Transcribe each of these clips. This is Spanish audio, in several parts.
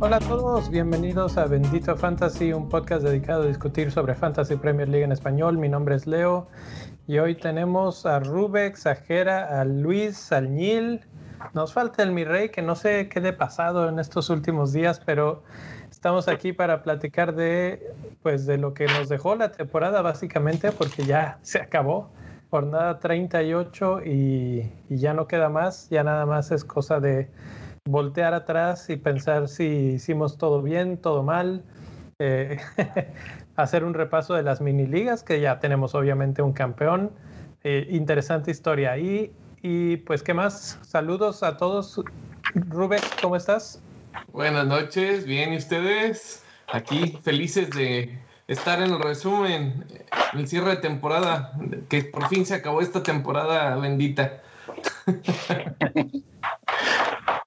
Hola a todos, bienvenidos a Bendito Fantasy, un podcast dedicado a discutir sobre Fantasy Premier League en español. Mi nombre es Leo y hoy tenemos a Rubex, a a Luis, al. Nos falta el mi rey, que no sé qué le ha pasado en estos últimos días, pero estamos aquí para platicar de, pues, de lo que nos dejó la temporada básicamente, porque ya se acabó. Jornada 38 y, y ya no queda más, ya nada más es cosa de voltear atrás y pensar si hicimos todo bien, todo mal, eh, hacer un repaso de las mini ligas, que ya tenemos obviamente un campeón, eh, interesante historia ahí. Y pues, ¿qué más? Saludos a todos. Rubén, ¿cómo estás? Buenas noches, bien, ¿y ustedes? Aquí felices de estar en el resumen, el cierre de temporada, que por fin se acabó esta temporada bendita.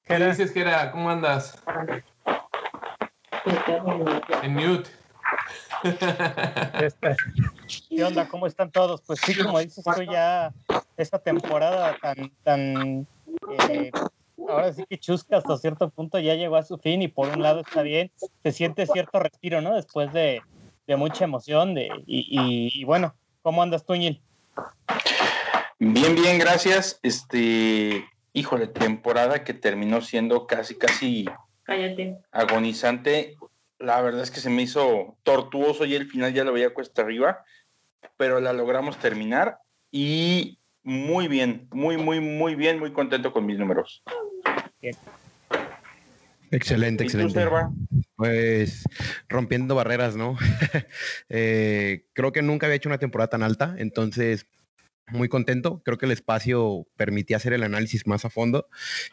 ¿Qué dices, Kera? ¿Cómo andas? En mute. Este, ¿Qué onda? ¿Cómo están todos? Pues sí, como dices tú, ya esta temporada tan, tan, eh, ahora sí que chusca hasta cierto punto ya llegó a su fin y por un lado está bien, se siente cierto respiro, ¿no? Después de, de mucha emoción de, y, y, bueno, ¿cómo andas tú, Ñil? Bien, bien, gracias. Este, híjole, temporada que terminó siendo casi, casi Cállate. agonizante. La verdad es que se me hizo tortuoso y el final ya lo veía cuesta arriba, pero la logramos terminar y muy bien, muy, muy, muy bien, muy contento con mis números. Bien. Excelente, ¿Y tú, excelente. Pues rompiendo barreras, ¿no? Eh, creo que nunca había hecho una temporada tan alta, entonces muy contento. Creo que el espacio permitía hacer el análisis más a fondo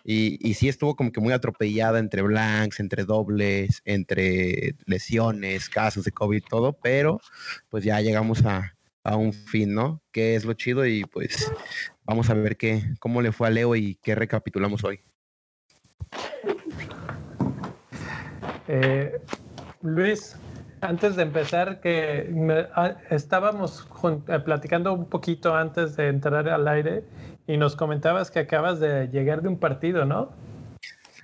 y, sí estuvo como que muy atropellada entre blanks, entre dobles, entre lesiones, casos de COVID, todo, pero pues ya llegamos a, a un fin, ¿no? Que es lo chido y pues vamos a ver qué, cómo le fue a Leo y qué recapitulamos hoy. Eh, Luis, antes de empezar, que me- ah, estábamos jun- eh, platicando un poquito antes de entrar al aire y nos comentabas que acabas de llegar de un partido, ¿no?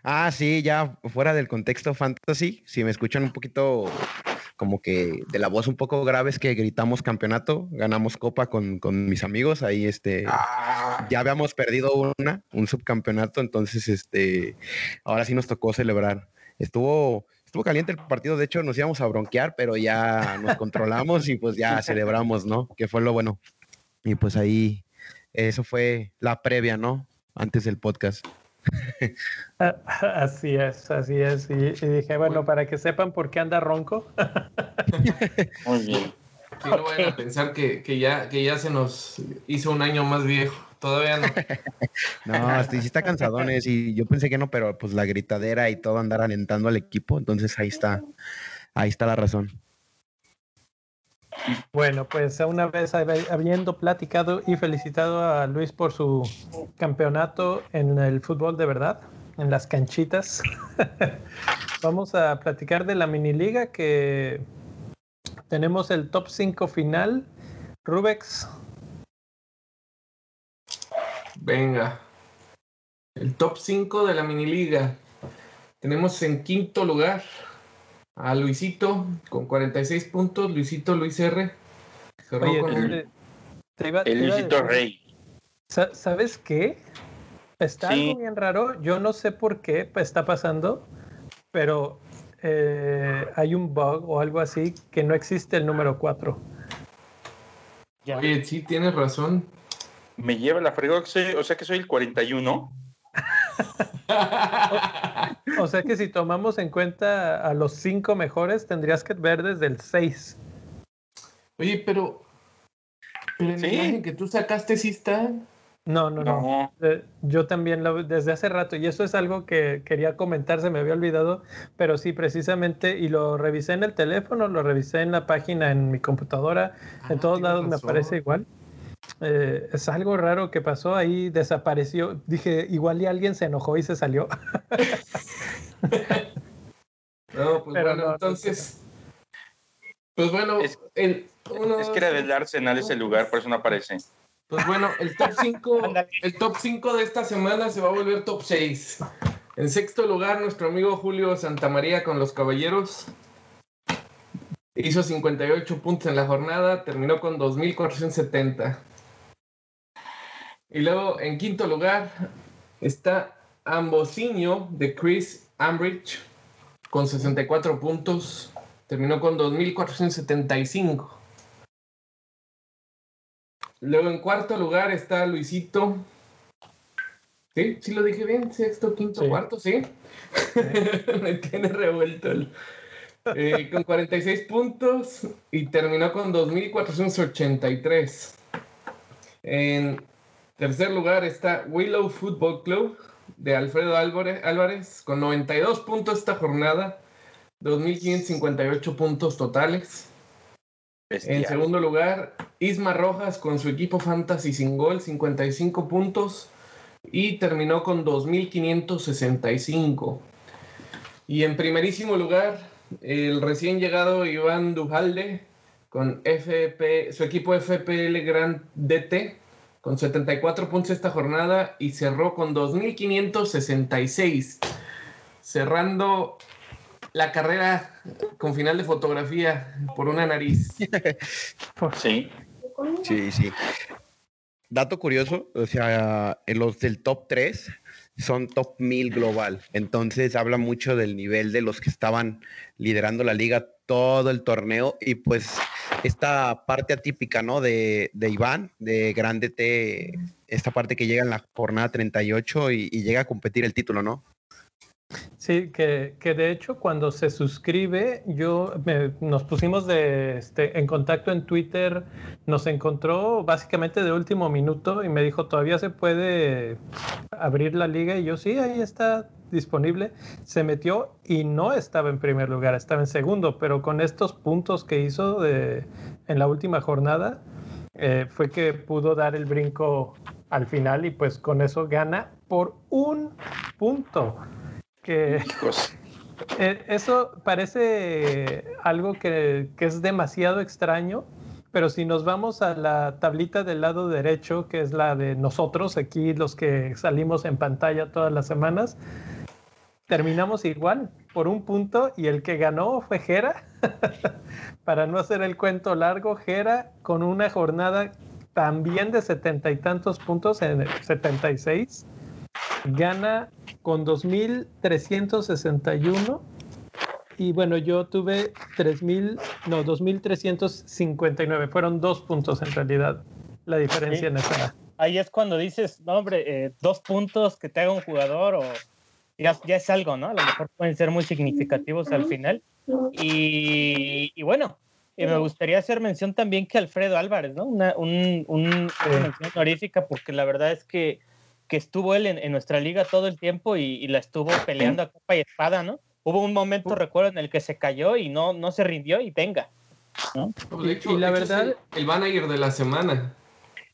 Ah, sí, ya fuera del contexto fantasy, si me escuchan un poquito como que de la voz un poco grave es que gritamos campeonato, ganamos copa con, con mis amigos, ahí este, Ah, ya habíamos perdido una, un subcampeonato, entonces este, ahora sí nos tocó celebrar. Estuvo, estuvo caliente el partido, de hecho nos íbamos a bronquear, pero ya nos controlamos y pues ya celebramos, ¿no? Que fue lo bueno. Y pues ahí, eso fue la previa, ¿no? Antes del podcast. Ah, Así es, así es. Y, y dije, bueno, para que sepan por qué anda ronco. muy bien. Sí, no vayan a pensar que, que ya, que ya se nos hizo un año más viejo. Todavía no. No, sí, sí está cansadones y yo pensé que no, pero pues la gritadera y todo andar alentando al equipo, entonces ahí está, ahí está la razón. Bueno, pues una vez hab- habiendo platicado y felicitado a Luis por su campeonato en el fútbol de verdad, en las canchitas, vamos a platicar de la mini liga que tenemos el top 5 final. Rubex, Venga. El top 5 de la mini liga. Tenemos en quinto lugar a Luisito con 46 puntos. Luisito Luis R. Cerró oye, con te- te iba- te El Luisito Rey. Sa- ¿Sabes qué? Está Sí. algo bien raro. Yo no sé por qué está pasando, pero eh, hay un bug o algo así que no existe el número 4. Ya. Oye, sí, tienes razón. Me lleva la fregada, o sea que soy el 41. O sea que si tomamos en cuenta a los cinco mejores, tendrías que ver desde el 6. Oye, pero. Pero en Sí. la imagen que tú sacaste sí está. No, no, no. No. Eh, Yo también lo desde hace rato, y eso es algo que quería comentar, se me había olvidado, pero sí, precisamente, y lo revisé en el teléfono, lo revisé en la página, en mi computadora, en Ah, todos lados me aparece igual. Eh, es algo raro que pasó ahí, desapareció. Dije, igual y alguien se enojó y se salió. No, pues Pero bueno, no, no entonces. Pues bueno, Es- el, uno, Es que era del Arsenal ese lugar, por eso no aparece. Pues bueno, el top 5, Ándale. el top 5 de esta semana se va a volver top 6. En sexto lugar, nuestro amigo Julio Santamaría con los Caballeros. Hizo 58 puntos en la jornada, terminó con 2.470. Y luego, en quinto lugar, está Ambociño de Chris Ambridge con 64 puntos. Terminó con 2.475. Luego en cuarto lugar está Luisito. ¿Sí? ¿Sí lo dije bien? Sexto, quinto, Sí. cuarto, ¿sí? Me tiene revuelto. el- Eh, con 46 puntos y terminó con 2.483. En tercer lugar está Willow Football Club de Alfredo Álvarez, Álvarez con 92 puntos esta jornada, 2.558 puntos totales. En segundo lugar, Isma Rojas con su equipo Fantasy sin gol, 55 puntos y terminó con 2.565. Y en primerísimo lugar, el recién llegado Iván Dujalde con FP, su equipo FPL Grand DT con 74 puntos esta jornada y cerró con 2.566, cerrando la carrera con final de fotografía por una nariz. Sí. Sí, sí. Dato curioso, o sea, en los del top 3 son top 1000 global. Entonces habla mucho del nivel de los que estaban liderando la liga todo el torneo y pues esta parte atípica, ¿no? De, de Iván, de Grande T, esta parte que llega en la jornada 38 y, y llega a competir el título, ¿no? Sí, que, que de hecho cuando se suscribe, yo me- nos pusimos de, este, en contacto en Twitter, nos encontró básicamente de último minuto y me dijo, todavía se puede abrir la liga y yo sí, ahí está disponible. Se metió y no estaba en primer lugar, estaba en segundo, pero con estos puntos que hizo de, en la última jornada, eh, fue que pudo dar el brinco al final y pues con eso gana por un punto. Que eh, eso parece algo que, que es demasiado extraño, pero si nos vamos a la tablita del lado derecho, que es la de nosotros, aquí los que salimos en pantalla todas las semanas, terminamos igual, por un punto, y el que ganó fue Jera. Para no hacer el cuento largo, Jera con una jornada también de setenta y tantos puntos, en el 76, gana con 2.361 y bueno, yo tuve 3.000, no, 2.359, fueron dos puntos en realidad la diferencia Sí. en esa. Ahí es cuando dices, no, hombre, eh, dos puntos que te haga un jugador o ya, ya es algo, ¿no? A lo mejor pueden ser muy significativos al final. Y, y bueno, y me gustaría hacer mención también que Alfredo Álvarez, ¿no? Una, un, un- una mención honorífica porque la verdad es que, que estuvo él en, en nuestra liga todo el tiempo y, y la estuvo peleando a capa y espada, ¿no? Hubo un momento, recuerdo, en el que se cayó y no, no se rindió y venga. De hecho, Y la de hecho, verdad- es el, el manager de la semana.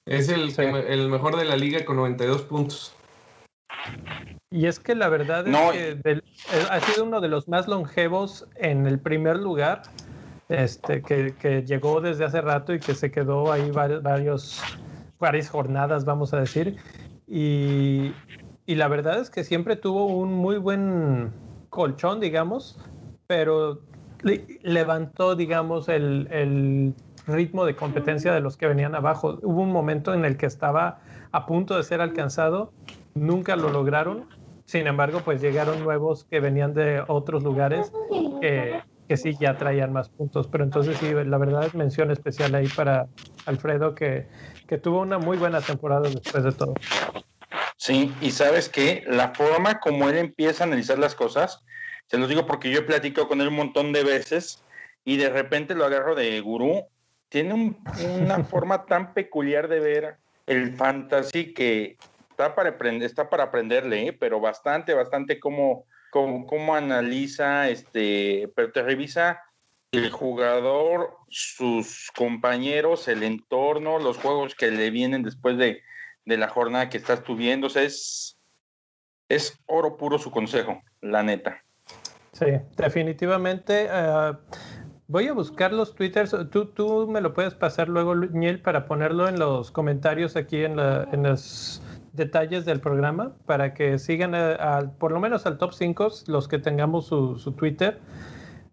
Es el, Sí. el mejor de la liga con 92 puntos. Y es que la verdad es No, que del- eh, ha sido uno de los más longevos en el primer lugar, este, que, que llegó desde hace rato y que se quedó ahí var- varios, varias jornadas, vamos a decir. Y, y la verdad es que siempre tuvo un muy buen colchón, digamos, pero le- levantó, digamos, el, el ritmo de competencia de los que venían abajo. Hubo un momento en el que estaba a punto de ser alcanzado, nunca lo lograron. Sin embargo, pues llegaron nuevos que venían de otros lugares que, que sí ya traían más puntos. Pero entonces sí, la verdad es mención especial ahí para Alfredo, que, que tuvo una muy buena temporada después de todo. Sí, y sabes que la forma como él empieza a analizar las cosas, se los digo porque yo he platicado con él un montón de veces y de repente lo agarro de gurú, tiene un- una forma tan peculiar de ver el fantasy que está para, aprender, está para aprenderle, ¿eh? pero bastante, bastante cómo, cómo, cómo analiza, este, pero te revisa el jugador, sus compañeros, el entorno, los juegos que le vienen después de, de la jornada que estás tuviendo. O sea, es, es oro puro su consejo, la neta. Sí, definitivamente. eh, voy a buscar los twitters. Tú, tú me lo puedes pasar luego, Niel, para ponerlo en los comentarios aquí en, la, en los detalles del programa, para que sigan por lo menos al top 5 los que tengamos su, su Twitter.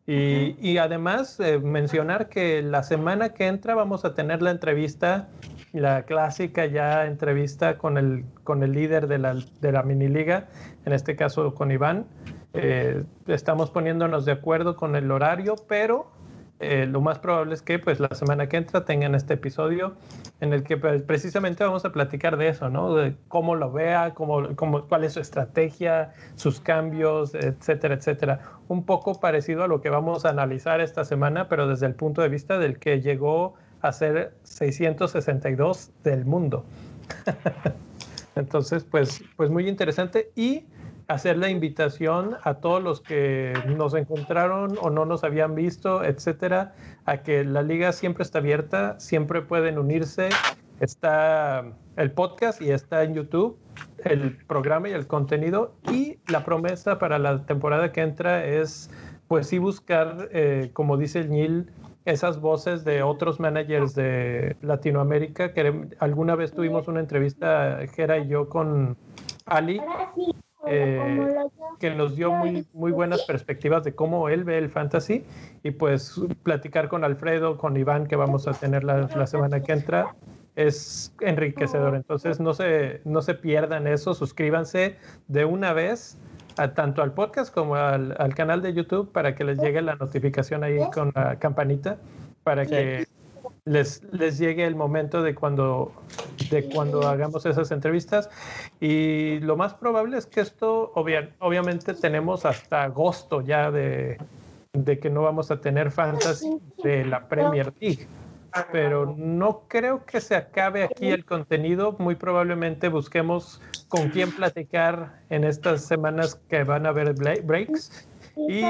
Y, y además eh, mencionar que la semana que entra vamos a tener la entrevista, la clásica ya entrevista con el, con el líder de la, de la mini liga, en este caso con Iván. Eh, estamos poniéndonos de acuerdo con el horario, pero eh, lo más probable es que pues la semana que entra tengan este episodio en el que pues, precisamente vamos a platicar de eso, ¿no? De cómo lo vea, cómo, cómo, cuál es su estrategia, sus cambios, etcétera, etcétera. Un poco parecido a lo que vamos a analizar esta semana, pero desde el punto de vista del que llegó a ser 662 del mundo. Entonces, pues, pues muy interesante y hacer la invitación a todos los que nos encontraron o no nos habían visto, etcétera, a que la liga siempre está abierta, siempre pueden unirse. Está el podcast y está en YouTube el programa y el contenido. Y la promesa para la temporada que entra es, pues sí, buscar, eh, como dice el Nil, esas voces de otros managers de Latinoamérica. Que alguna vez tuvimos una entrevista, Jera y yo, con Ali eh, que nos dio muy, muy buenas perspectivas de cómo él ve el fantasy y pues platicar con Alfredo, con Iván que vamos a tener la, la semana que entra es enriquecedor. Entonces no se, no se pierdan eso, suscríbanse de una vez a, tanto al podcast como al, al, canal de YouTube para que les llegue la notificación ahí con la campanita para que les, les llegue el momento de cuando, de cuando hagamos esas entrevistas. Y lo más probable es que esto, obviamente, tenemos hasta agosto ya de, de que no vamos a tener fantasy de la Premier League. Pero no creo que se acabe aquí el contenido. Muy probablemente busquemos con quién platicar en estas semanas que van a haber breaks. Y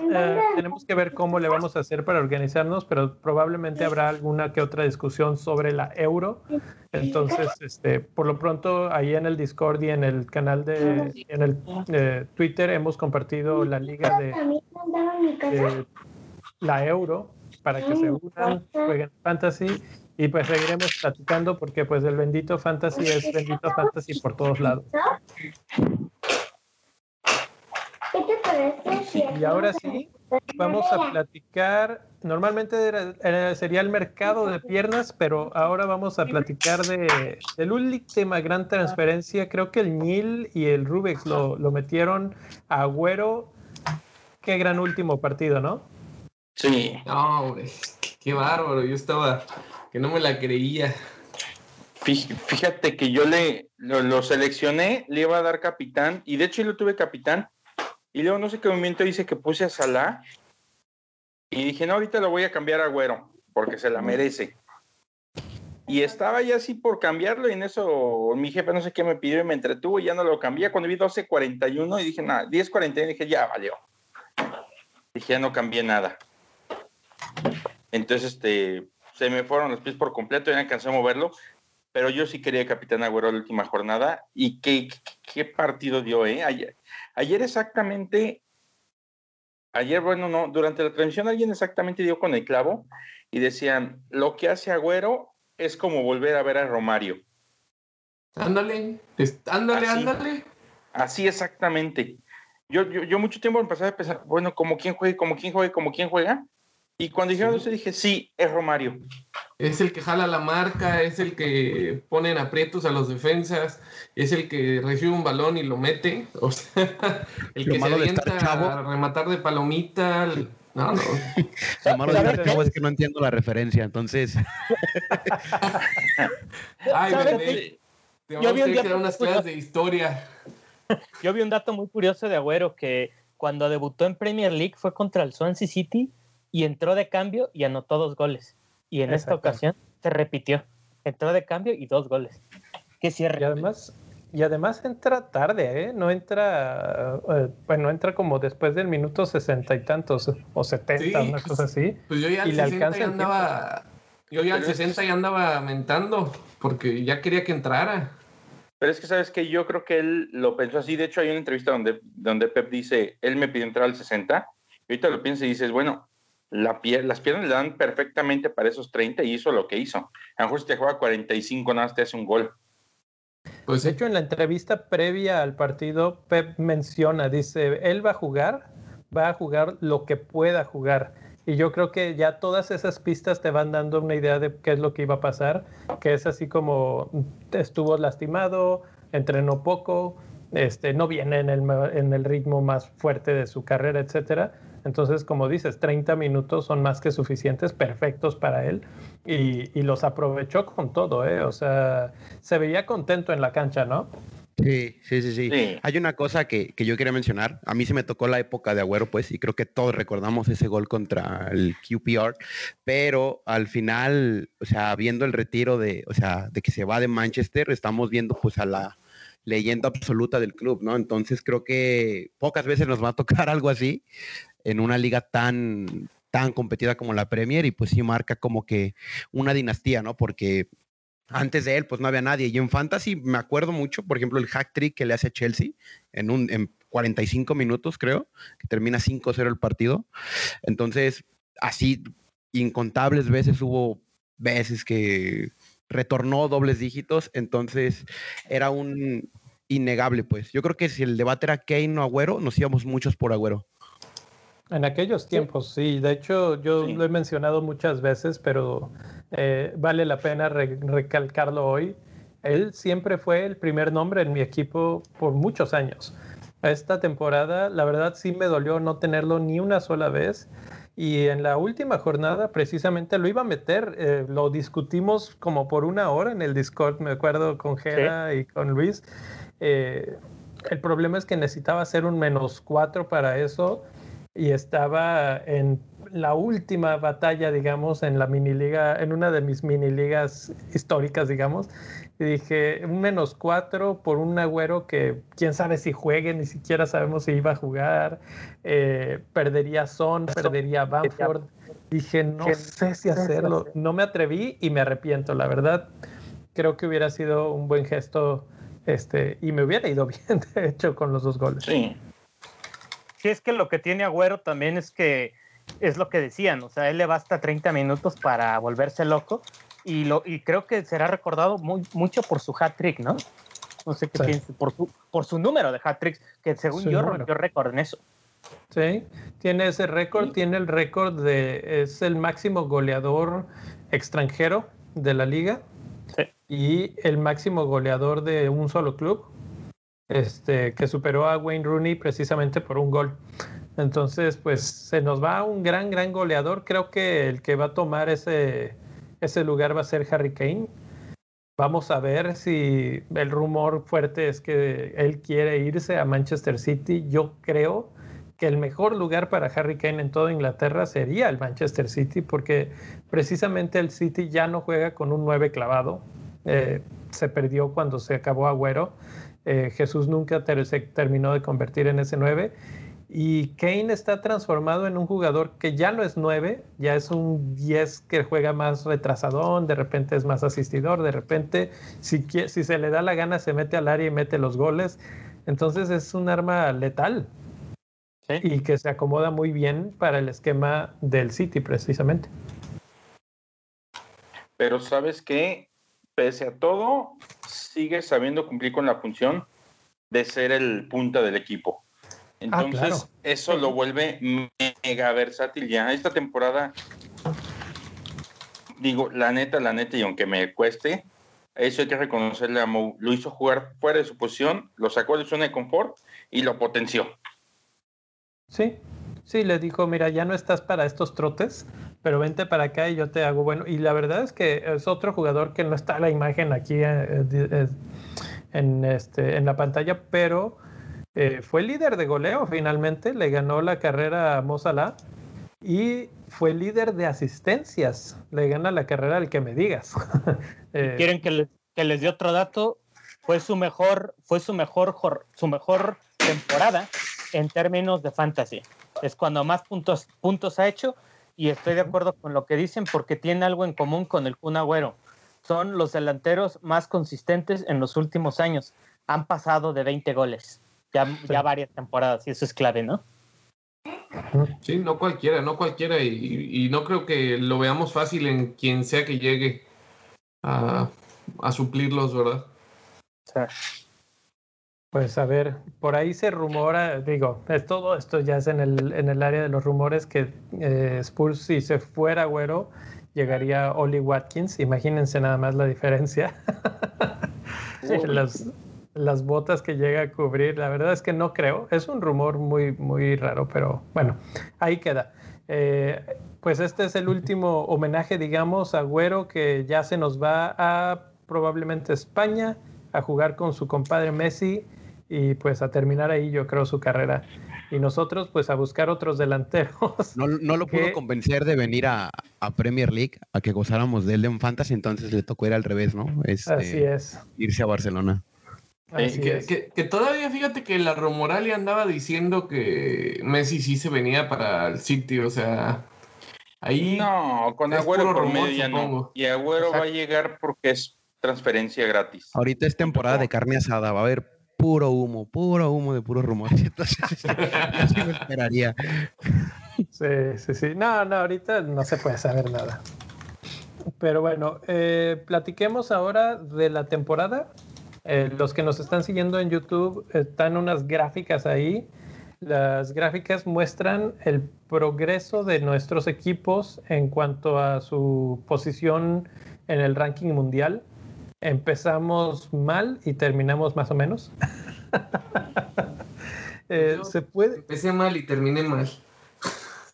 eh, tenemos que ver cómo le vamos a hacer para organizarnos, pero probablemente habrá alguna que otra discusión sobre la euro. Entonces, este, por lo pronto, ahí en el Discord y en el canal de, en el eh, Twitter hemos compartido la liga de, de, la euro para que se unan, jueguen fantasy. Y pues seguiremos platicando porque pues el bendito fantasy es bendito fantasy por todos lados. Y ahora sí, vamos a platicar. Normalmente sería el mercado de piernas, pero ahora vamos a platicar de, del última gran transferencia. Creo que el Nil y el Rubex lo, lo metieron a Agüero. Qué gran último partido, ¿no? Sí. No, qué bárbaro. Yo estaba que no me la creía. Fíjate que yo le lo, lo seleccioné, le iba a dar capitán, y de hecho yo lo tuve capitán y luego no sé qué momento dice que puse a Salah. Y dije, no, ahorita lo voy a cambiar a Güero, porque se la merece. Y estaba ya así por cambiarlo, y en eso mi jefe no sé qué me pidió y me entretuvo, y ya no lo cambié. Cuando vi 12.41 y dije, nada, 10.41, dije, ya valió. Dije, ya no cambié nada. Entonces, este, se me fueron los pies por completo, ya no alcancé a moverlo, pero yo sí quería Capitán Agüero la última jornada, y qué, qué partido dio, ¿eh? Ayer, Ayer exactamente, ayer, bueno, no, durante la transmisión alguien exactamente dio con el clavo y decían, lo que hace Agüero es como volver a ver a Romario. Ándale, ándale, ándale. Así exactamente. Yo, yo, yo, mucho tiempo empecé a pensar, bueno, como quién juega, como quién juega, como quién juega. Y cuando dijeron eso dije, sí, es Romario. Es el que jala la marca, es el que pone en aprietos a los defensas, es el que recibe un balón y lo mete, o sea, el que se avienta a rematar de palomita. No, no. Lo malo de chavo es que no entiendo la referencia, entonces. Ay, bebé. Yo vi un que unas clases de historia. Yo vi un dato muy curioso de Agüero que cuando debutó en Premier League fue contra el Swansea City y entró de cambio y anotó dos goles. Y en esta ocasión se repitió. Entró de cambio y dos goles. Qué cierre. Y además, y además entra tarde, ¿eh? No entra, eh, bueno, entra como después del minuto sesenta y tantos o setenta, una cosa así. Pues yo ya al y 60 ya andaba, yo ya al 60 ya andaba mentando porque ya quería que entrara. Pero es que sabes que yo creo que él lo pensó así. De hecho, hay una entrevista donde, donde Pep dice, él me pidió entrar al 60. Y ahorita lo piensa y dices, bueno, la las piernas le dan perfectamente para esos 30 y hizo lo que hizo. A lo mejor si te juega 45, nada más te hace un gol. Pues de hecho, en la entrevista previa al partido, Pep menciona, dice, él va a jugar, va a jugar lo que pueda jugar. Y yo creo que ya todas esas pistas te van dando una idea de qué es lo que iba a pasar, que es así como estuvo lastimado, entrenó poco, este, no viene en el, en el ritmo más fuerte de su carrera, etcétera. Entonces, como dices, 30 minutos son más que suficientes, perfectos para él, y, y los aprovechó con todo, ¿eh? O sea, se veía contento en la cancha, ¿no? Sí, sí, sí, sí, Hay una cosa que, que, yo quería mencionar. A mí se me tocó la época de Agüero, pues, y creo que todos recordamos ese gol contra el QPR, pero al final, o sea, viendo el retiro de, o sea, de que se va de Manchester, estamos viendo pues a la leyenda absoluta del club, ¿no? Entonces creo que pocas veces nos va a tocar algo así en una liga tan, tan competida como la Premier y pues sí marca como que una dinastía, ¿no? Porque antes de él, pues no había nadie. Y en Fantasy me acuerdo mucho, por ejemplo, el hack trick que le hace Chelsea en, un, en 45 minutos, creo, que termina 5-0 el partido. Entonces, así incontables veces hubo veces que retornó dobles dígitos, entonces era un innegable, pues. Yo creo que si el debate era Kane o Agüero, nos íbamos muchos por Agüero. En aquellos tiempos, sí. De hecho, yo lo he mencionado muchas veces, pero eh, vale la pena recalcarlo hoy. Él siempre fue el primer nombre en mi equipo por muchos años. Esta temporada, la verdad, sí me dolió no tenerlo ni una sola vez. Y en la última jornada, precisamente lo iba a meter. Eh, lo discutimos como por una hora en el Discord, me acuerdo, con Gera y con Luis. Eh, el problema es que necesitaba hacer un menos cuatro para eso y estaba en la última batalla, digamos, en la mini liga, en una de mis mini ligas históricas, digamos. Y dije, un menos cuatro por un agüero que quién sabe si juegue, ni siquiera sabemos si iba a jugar. Eh, perdería Son, perdería Bamford. Dije, no sé si hacerlo. No me atreví y me arrepiento, la verdad. Creo que hubiera sido un buen gesto este, y me hubiera ido bien, de hecho, con los dos goles. Sí. Sí, es que lo que tiene Agüero también es que es lo que decían, o sea, él le basta 30 minutos para volverse loco y, lo, y creo que será recordado muy, mucho por su hat trick, ¿no? No sé qué piensa, por su, por su número de hat tricks, que según yo rompió récord en eso. Sí, tiene ese récord, tiene el récord de, es el máximo goleador extranjero de la liga sí. y el máximo goleador de un solo club este, que superó a Wayne Rooney precisamente por un gol. Entonces, pues se nos va un gran, gran goleador. Creo que el que va a tomar ese, ese lugar va a ser Harry Kane. Vamos a ver si el rumor fuerte es que él quiere irse a Manchester City. Yo creo que el mejor lugar para Harry Kane en toda Inglaterra sería el Manchester City, porque precisamente el City ya no juega con un 9 clavado. Eh, se perdió cuando se acabó Agüero eh, Jesús nunca se terminó de convertir en ese 9. Y Kane está transformado en un jugador que ya no es 9, ya es un 10 que juega más retrasadón, de repente es más asistidor, de repente si, si se le da la gana se mete al área y mete los goles. Entonces es un arma letal y que se acomoda muy bien para el esquema del City precisamente. Pero sabes que, pese a todo, sigue sabiendo cumplir con la función de ser el punta del equipo. Ah, Entonces, eso lo vuelve mega versátil ya. Esta temporada, digo, la neta, la neta, y aunque me cueste, eso hay que reconocerle a Mou. Lo hizo jugar fuera de su posición, lo sacó de su zona de confort y lo potenció. Sí, sí, le dijo, mira, ya no estás para estos trotes, pero vente para acá y yo te hago bueno. Y la verdad es que es otro jugador que no está la imagen aquí eh, eh, en, este, en la pantalla, pero eh, fue líder de goleo finalmente, le ganó la carrera a Mozala y fue líder de asistencias, le gana la carrera al que me digas. ¿Quieren que les, que les dé otro dato? Fue su mejor, fue su mejor, su mejor temporada en términos de fantasy. Es cuando más puntos, puntos ha hecho y estoy de acuerdo con lo que dicen porque tiene algo en común con el Kun Agüero. Son los delanteros más consistentes en los últimos años. Han pasado de 20 goles, ya, ya varias temporadas, y eso es clave, ¿no? Sí, no cualquiera, no cualquiera. Y, y no creo que lo veamos fácil en quien sea que llegue a, a suplirlos, ¿verdad? Pues a ver, por ahí se rumora, digo, es todo esto ya es en el, en el área de los rumores que eh, Spurs si se fuera güero llegaría Oli Watkins, imagínense nada más la diferencia. las, las botas que llega a cubrir, la verdad es que no creo, es un rumor muy, muy raro, pero bueno, ahí queda. Eh, pues este es el último homenaje, digamos, a Güero que ya se nos va a probablemente España a jugar con su compadre Messi y pues a terminar ahí yo creo su carrera. Y nosotros pues a buscar otros delanteros. No, no lo pudo convencer de venir a, a, Premier League, a que gozáramos de él en Fantasy, entonces le tocó ir al revés, ¿no? Este, Así es. Irse a Barcelona. Eh, que, que, que, todavía fíjate que la Romoralia andaba diciendo que Messi sí se venía para el City, o sea, ahí... No, con Agüero por medio ya no. Y Agüero Exacto. va a llegar porque es transferencia gratis. Ahorita es temporada de carne asada, va a haber puro humo, puro humo de puros rumores. Entonces, así me esperaría. Sí, sí, sí. No, no, ahorita no se puede saber nada. Pero bueno, eh, platiquemos ahora de la temporada. Eh, los que nos están siguiendo en YouTube están unas gráficas ahí. Las gráficas muestran el progreso de nuestros equipos en cuanto a su posición en el ranking mundial empezamos mal y terminamos más o menos. eh, se puede. Empecé mal y terminé mal.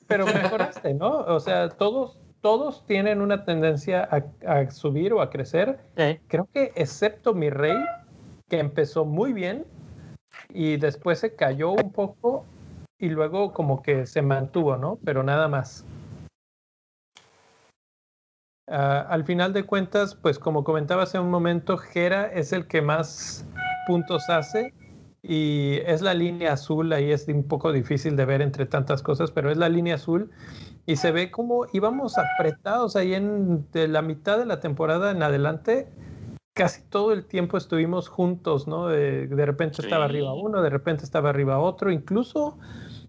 Pero mejoraste, ¿no? O sea, todos, todos tienen una tendencia a, a subir o a crecer. Creo que excepto mi rey, que empezó muy bien y después se cayó un poco y luego como que se mantuvo, ¿no? Pero nada más. Uh, al final de cuentas, pues como comentaba hace un momento, Jera es el que más puntos hace y es la línea azul, ahí es un poco difícil de ver entre tantas cosas, pero es la línea azul y se ve como íbamos apretados ahí en de la mitad de la temporada en adelante, casi todo el tiempo estuvimos juntos, ¿no? De, de repente sí. estaba arriba uno, de repente estaba arriba otro, incluso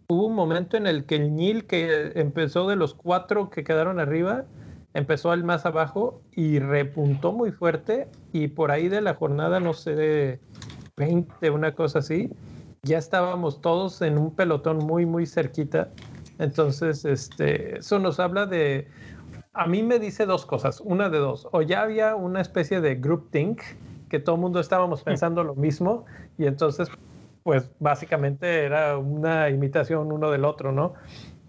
hubo un momento en el que el Nil, que empezó de los cuatro que quedaron arriba, empezó al más abajo y repuntó muy fuerte y por ahí de la jornada, no sé, de 20, una cosa así, ya estábamos todos en un pelotón muy, muy cerquita. Entonces, este, eso nos habla de, a mí me dice dos cosas, una de dos, o ya había una especie de group think, que todo el mundo estábamos pensando lo mismo y entonces, pues básicamente era una imitación uno del otro, ¿no?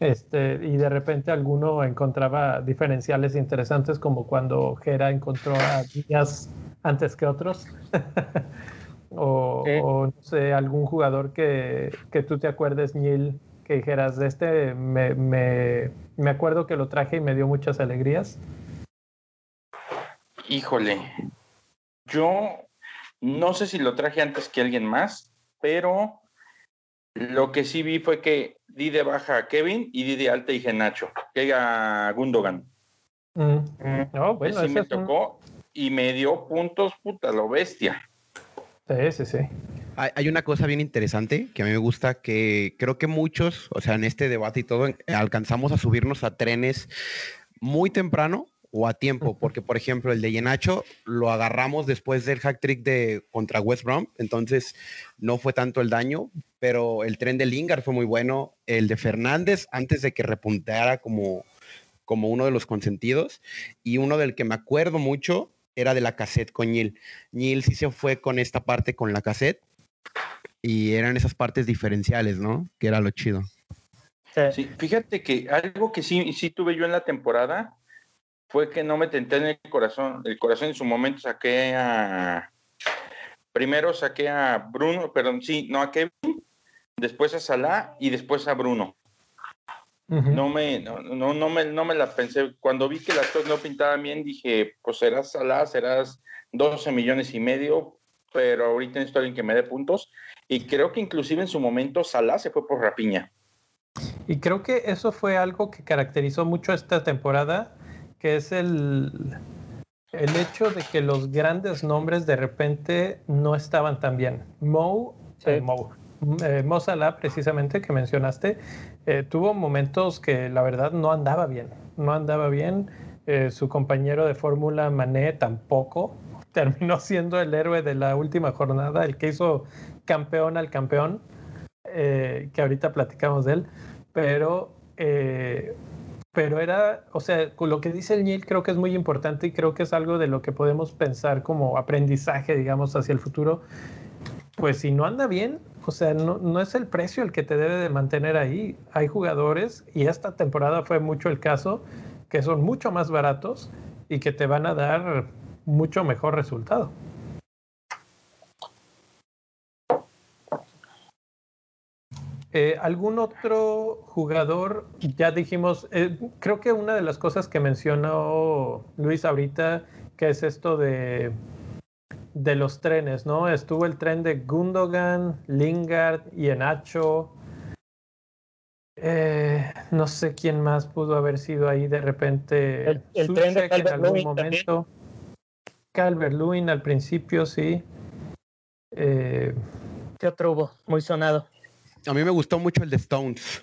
Este, y de repente alguno encontraba diferenciales interesantes como cuando Gera encontró a Díaz antes que otros. o, ¿Sí? o, no sé, algún jugador que, que tú te acuerdes, Neil, que dijeras, de este me, me, me, acuerdo que lo traje y me dio muchas alegrías. Híjole, yo no sé si lo traje antes que alguien más, pero lo que sí vi fue que di de baja a Kevin y di de alta y Nacho, que a Gundogan. Mm. No, bueno, sí me tocó un... y me dio puntos, puta, lo bestia. Sí, sí, sí. Hay, hay, una cosa bien interesante que a mí me gusta, que creo que muchos, o sea, en este debate y todo, alcanzamos a subirnos a trenes muy temprano o a tiempo, porque por ejemplo el de Yenacho lo agarramos después del hack trick de contra West Brom, entonces no fue tanto el daño, pero el tren de Lingard fue muy bueno, el de Fernández antes de que repuntara como, como uno de los consentidos, y uno del que me acuerdo mucho era de la cassette con Neil. Neil sí se fue con esta parte con la cassette, y eran esas partes diferenciales, ¿no? Que era lo chido. Sí, fíjate que algo que sí, sí tuve yo en la temporada fue que no me tenté en el corazón. El corazón en su momento saqué a. Primero saqué a Bruno, perdón, sí, no a Kevin, después a Salah y después a Bruno. Uh -huh. No, me, no, no, no, me, no me la pensé. Cuando vi que las cosas no pintaban bien, dije, pues serás Salah, serás 12 millones y medio, pero ahorita necesito alguien que me dé puntos. Y creo que inclusive en su momento Salah se fue por rapiña. Y creo que eso fue algo que caracterizó mucho esta temporada que es el, el hecho de que los grandes nombres de repente no estaban tan bien. Mo, sí. eh, Mo, eh, Mo Salah, precisamente, que mencionaste, eh, tuvo momentos que la verdad no andaba bien, no andaba bien. Eh, su compañero de fórmula Mané tampoco. Terminó siendo el héroe de la última jornada, el que hizo campeón al campeón, que ahorita platicamos de él, pero, pero era, o sea, lo que dice el Neil creo que es muy importante y creo que es algo de lo que podemos pensar como aprendizaje, digamos, hacia el futuro. Pues si no anda bien, o sea, no, no, es el precio el que te debe de mantener ahí. Hay jugadores, y esta temporada fue mucho el caso, que son mucho más baratos y que te van a dar mucho mejor resultado. Eh, ¿Algún otro jugador? Ya dijimos, eh, creo que una de las cosas que mencionó Luis ahorita, que es esto de de los trenes, ¿no? Estuvo el tren de Gundogan, Lingard y Enacho. Eh, no sé quién más pudo haber sido ahí de repente. El, tren de Calvert en algún momento. Calvert Lewin al principio, sí. ¿Qué otro hubo? Muy sonado. A mí me gustó mucho el de Stones.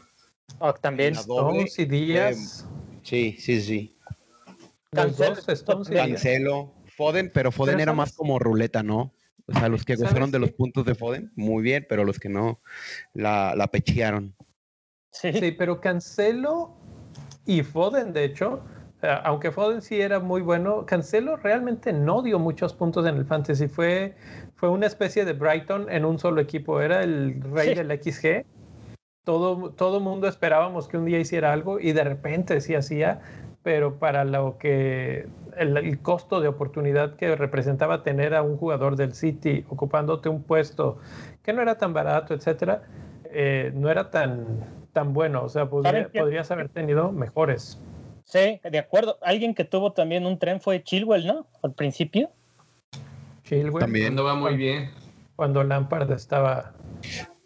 Oh, también. Stones y Díaz. sí, sí, sí. Cancelo, Stones y Cancelo. Foden, pero Foden era más como ruleta, ¿no? O sea, los que gozaron de los puntos de Foden, muy bien, pero los que no, la, la pechearon. Sí. sí, pero Cancelo y Foden, de hecho, aunque Foden sí era muy bueno, Cancelo realmente no dio muchos puntos en el fantasy. Fue, fue una especie de Brighton en un solo equipo. Era el rey del XG. Todo, todo mundo esperábamos que un día hiciera algo y de repente sí hacía, pero para lo que el, costo de oportunidad que representaba tener a un jugador del City ocupándote un puesto que no era tan barato, etcétera, eh, no era tan, tan bueno. O sea, podrías haber tenido mejores. Sí, de acuerdo. Alguien que tuvo también un tren fue Chilwell, ¿no? Al principio. Chilwell. También. Cuando va muy bien. Cuando Lampard estaba.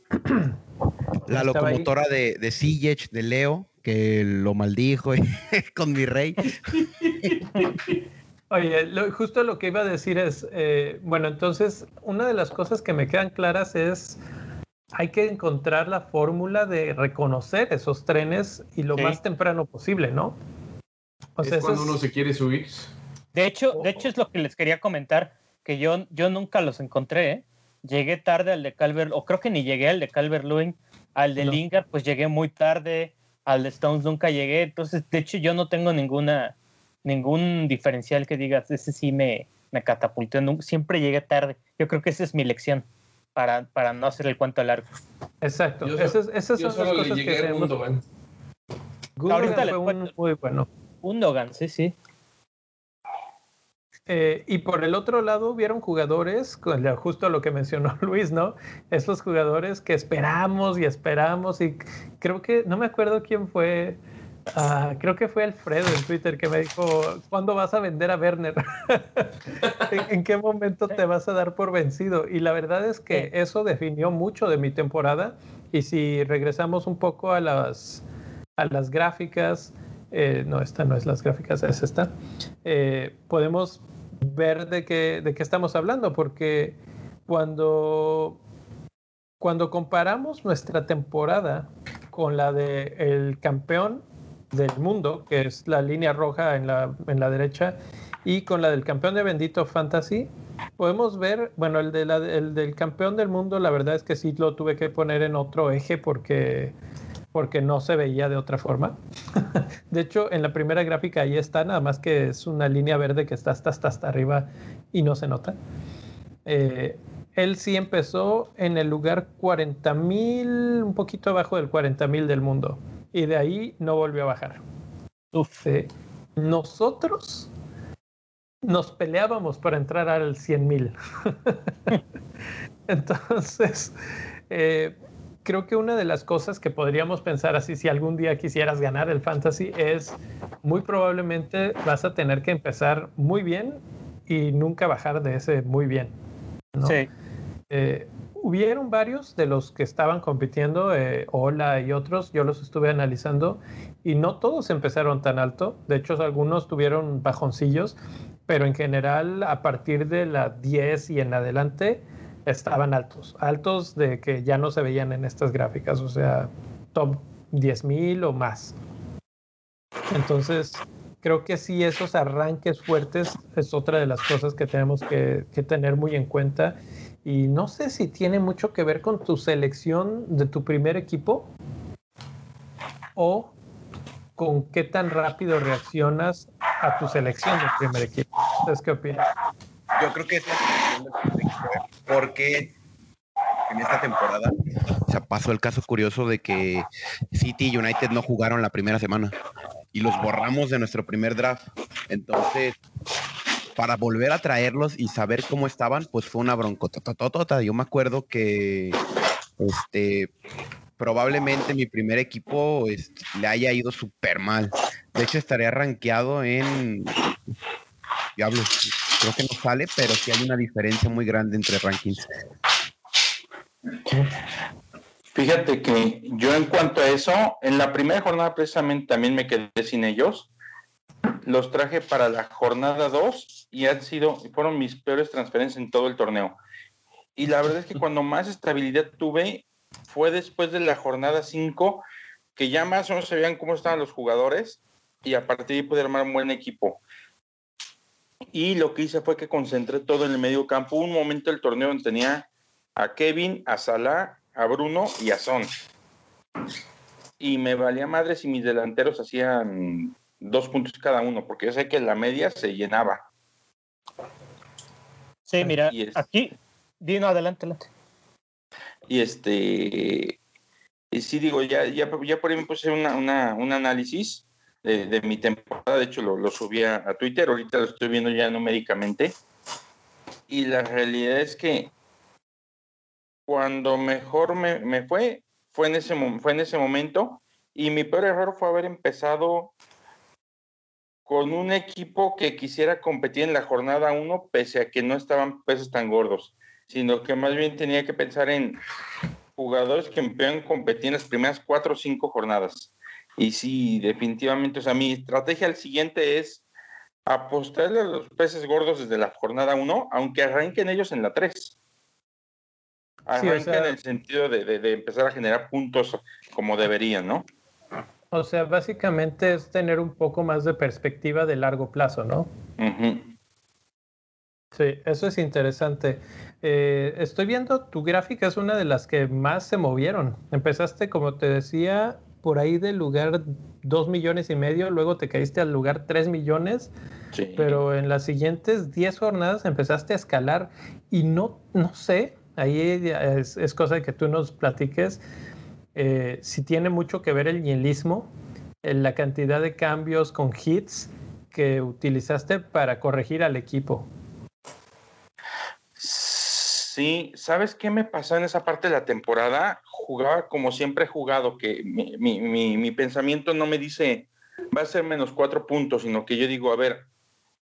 La locomotora de, de de Leo, que lo maldijo con mi rey. Oye, justo lo que iba a decir es, eh, bueno, entonces una de las cosas que me quedan claras es, hay que encontrar la fórmula de reconocer esos trenes y lo más temprano posible, ¿no? O sea, es cuando uno se quiere subir. De hecho, de hecho es lo que les quería comentar, que yo, yo nunca los encontré, ¿eh? Llegué tarde al de Calvert, o creo que ni llegué al de Calvert Lewin, al de Lingard, pues llegué muy tarde, al de Stones nunca llegué, entonces de hecho yo no tengo ninguna ningún diferencial que digas, ese sí me, me catapultó, siempre llegué tarde. Yo creo que esa es mi lección para, para no hacer el cuento largo. Exacto, esas, esas son las cosas que tenemos. Ahorita fue un muy bueno. Gundogan, sí, sí. Eh, y por el otro lado, vieron jugadores, justo lo que mencionó Luis, ¿no? Estos jugadores que esperamos y esperamos, y creo que, no me acuerdo quién fue, Ah, creo que fue Alfredo en Twitter que me dijo, ¿cuándo vas a vender a Werner? ¿En, qué momento te vas a dar por vencido? Y la verdad es que eso definió mucho de mi temporada. Y si regresamos un poco a las, a las gráficas, eh, no, esta no es las gráficas, es esta, eh, podemos ver de qué, de qué estamos hablando, porque cuando, cuando comparamos nuestra temporada con la del el campeón del mundo, que es la línea roja en la, en la derecha, y con la del campeón de Bendito Fantasy, podemos ver, bueno, el, de la, el del campeón del mundo, la verdad es que sí lo tuve que poner en otro eje porque, porque no se veía de otra forma. de hecho, en la primera gráfica ahí está, nada más que es una línea verde que está hasta, hasta, hasta arriba y no se nota. Eh, él sí empezó en el lugar 40.000, un poquito abajo del 40.000 del mundo y de ahí no volvió a bajar. Uf. nosotros nos peleábamos para entrar al 100 mil. Entonces, eh, creo que una de las cosas que podríamos pensar así, si algún día quisieras ganar el fantasy, es muy probablemente vas a tener que empezar muy bien y nunca bajar de ese muy bien. Sí. Eh, hubieron varios de los que estaban compitiendo, eh, Ola y otros, yo los estuve analizando y no todos empezaron tan alto, de hecho algunos tuvieron bajoncillos, pero en general a partir de la 10 y en adelante estaban altos, altos de que ya no se veían en estas gráficas, o sea, top 10 mil o más. Entonces, creo que sí, esos arranques fuertes es otra de las cosas que tenemos que, tener muy en cuenta. Y no sé si tiene mucho que ver con tu selección de tu primer equipo o con qué tan rápido reaccionas a tu selección del primer equipo. ¿Ustedes qué opinan? Yo creo que es la porque en esta temporada o sea, pasó el caso curioso de que City y United no jugaron la primera semana y los borramos de nuestro primer draft. Entonces, para volver a traerlos y saber cómo estaban, pues fue una broncotototota. Yo me acuerdo que este probablemente mi primer equipo este, le haya ido súper mal. De hecho, estaría rankeado en. Diablo, creo que no sale, pero sí hay una diferencia muy grande entre rankings. Fíjate que yo en cuanto a eso, en la primera jornada precisamente también me quedé sin ellos. Los traje para la jornada 2 y han sido, fueron mis peores transferencias en todo el torneo. Y la verdad es que cuando más estabilidad tuve fue después de la jornada 5, que ya más o menos sabían cómo estaban los jugadores y a partir de ahí pude armar un buen equipo. Y lo que hice fue que concentré todo en el medio campo. Un momento del torneo donde tenía a Kevin, a Salah, a Bruno y a Son. Y me valía madre si mis delanteros hacían dos puntos cada uno, porque yo sé que la media se llenaba. Sí, mira, aquí, Dino, adelante, adelante. Y este, y sí digo, ya, ya, ya por ahí me puse una, una, un análisis de, de, mi temporada, de hecho lo, lo subí a, Twitter, ahorita lo estoy viendo ya numéricamente, y la realidad es que cuando mejor me, me fue, fue en, ese, fue en ese momento, y mi peor error fue haber empezado con un equipo que quisiera competir en la jornada 1, pese a que no estaban pesos tan gordos, sino que más bien tenía que pensar en jugadores que puedan competir en las primeras cuatro o cinco jornadas. Y sí, definitivamente, o sea, mi estrategia al siguiente es apostarle a los peces gordos desde la jornada 1, aunque arranquen ellos en la 3. Arranquen sí, o sea, en el sentido de, de, de, empezar a generar puntos como deberían, ¿no? O sea, básicamente es tener un poco más de perspectiva de largo plazo, ¿no? Uh -huh. Sí, eso es interesante. Eh, estoy viendo tu gráfica, es una de las que más se movieron. Empezaste, como te decía, por ahí del lugar dos millones y medio, luego te caíste al lugar tres millones, sí. pero en las siguientes 10 jornadas empezaste a escalar y no, no sé, ahí es, es cosa de que tú nos platiques eh, si tiene mucho que ver el nielismo, en la cantidad de cambios con hits que utilizaste para corregir al equipo. Sí, ¿sabes qué me pasó en esa parte de la temporada? Jugaba como siempre he jugado, que mi, mi, mi, mi, pensamiento no me dice va a ser menos cuatro puntos, sino que yo digo, a ver,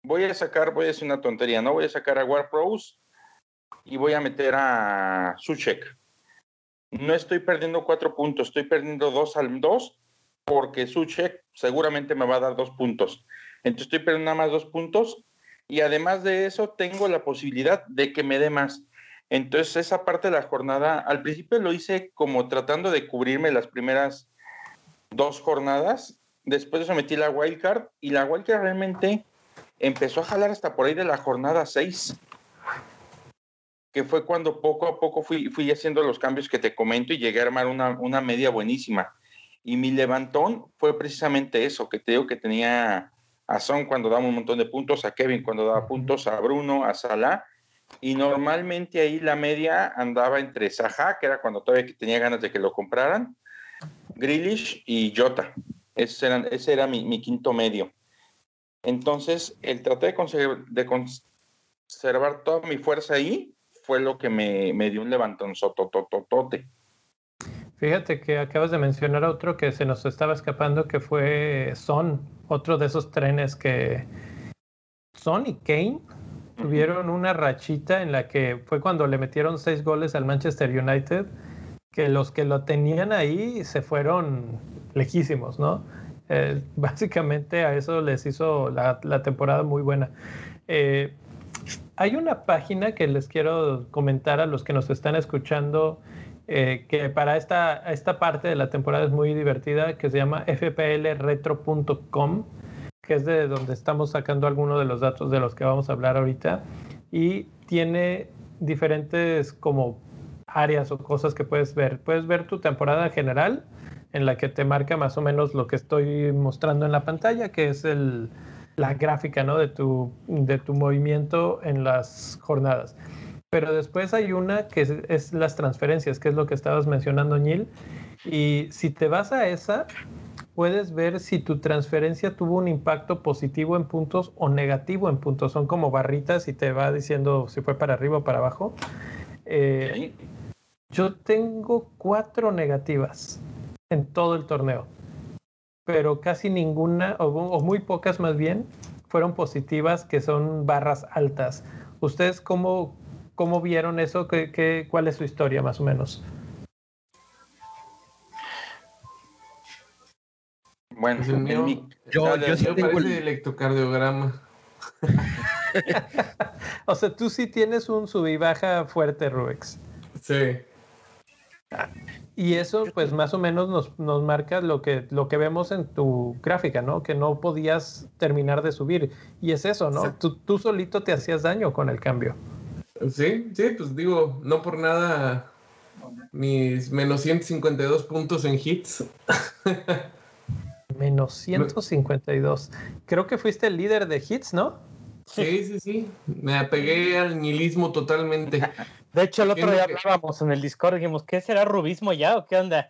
voy a sacar, voy a hacer una tontería, no voy a sacar a War Pros y voy a meter a Suchek. No estoy perdiendo cuatro puntos, estoy perdiendo dos al dos, porque Suchek seguramente me va a dar dos puntos. Entonces estoy perdiendo nada más dos puntos y además de eso tengo la posibilidad de que me dé más. Entonces, esa parte de la jornada, al principio lo hice como tratando de cubrirme las primeras dos jornadas. Después de eso metí la wildcard y la wildcard realmente empezó a jalar hasta por ahí de la jornada 6, que fue cuando poco a poco fui, fui haciendo los cambios que te comento y llegué a armar una, una media buenísima. Y mi levantón fue precisamente eso, que te digo que tenía a Son cuando daba un montón de puntos, a Kevin cuando daba puntos, a Bruno, a Salah y normalmente ahí la media andaba entre Saha, que era cuando todavía tenía ganas de que lo compraran, Grealish y Jota. Ese, eran, ese era mi, mi, quinto medio. Entonces, el tratar de, conservar, de conservar toda mi fuerza ahí fue lo que me, me dio un levantón. Fíjate que acabas de mencionar otro que se nos estaba escapando, que fue Son, otro de esos trenes que Son y Kane tuvieron una rachita en la que fue cuando le metieron seis goles al Manchester United, que los que lo tenían ahí se fueron lejísimos, ¿no? Eh, básicamente a eso les hizo la, la temporada muy buena. Eh, hay una página que les quiero comentar a los que nos están escuchando eh, que para esta, esta parte de la temporada es muy divertida, que se llama fplretro.com, que es de donde estamos sacando algunos de los datos de los que vamos a hablar ahorita, y tiene diferentes como áreas o cosas que puedes ver. Puedes ver tu temporada general, en la que te marca más o menos lo que estoy mostrando en la pantalla, que es el, la gráfica ¿no? de, tu, de tu movimiento en las jornadas. Pero después hay una que es, las transferencias, que es lo que estabas mencionando, Neil. Y si te vas a esa, puedes ver si tu transferencia tuvo un impacto positivo en puntos o negativo en puntos. Son como barritas y te va diciendo si fue para arriba o para abajo. Eh, yo tengo cuatro negativas en todo el torneo, pero casi ninguna, o muy pocas más bien, fueron positivas, que son barras altas. ¿Ustedes cómo, ¿Cómo vieron eso? ¿Qué, qué, cuál es su historia más o menos? Bueno, pues mío, yo, yo sí tengo el electrocardiograma. o sea, tú sí tienes un sub y baja fuerte, Rubex. Sí. Y eso, pues más o menos nos, nos, marca lo que, lo que vemos en tu gráfica, ¿no? Que no podías terminar de subir. Y es eso, ¿no? Tú, tú solito te hacías daño con el cambio. Sí, sí, pues digo, no por nada mis menos 152 puntos en hits. menos 152. Creo que fuiste el líder de hits, ¿no? Sí, sí, sí. Me apegué al nihilismo totalmente. De hecho, el otro día hablábamos en el Discord y dijimos, ¿qué será rubismo ya o qué onda?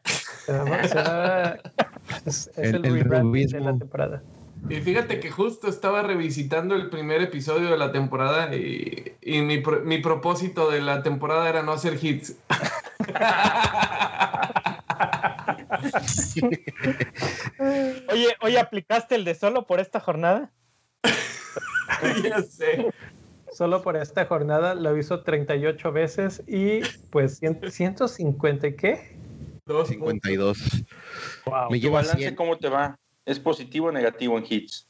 es, el, el de la temporada. Y fíjate que justo estaba revisitando el primer episodio de la temporada y, mi, mi, propósito de la temporada era no hacer hits. oye, oye, ¿aplicaste el de solo por esta jornada? ya sé. Solo por esta jornada lo hizo 38 veces y pues 150 y qué? 52. Wow. ¿Tu balance cómo te va? ¿Es positivo o negativo en hits?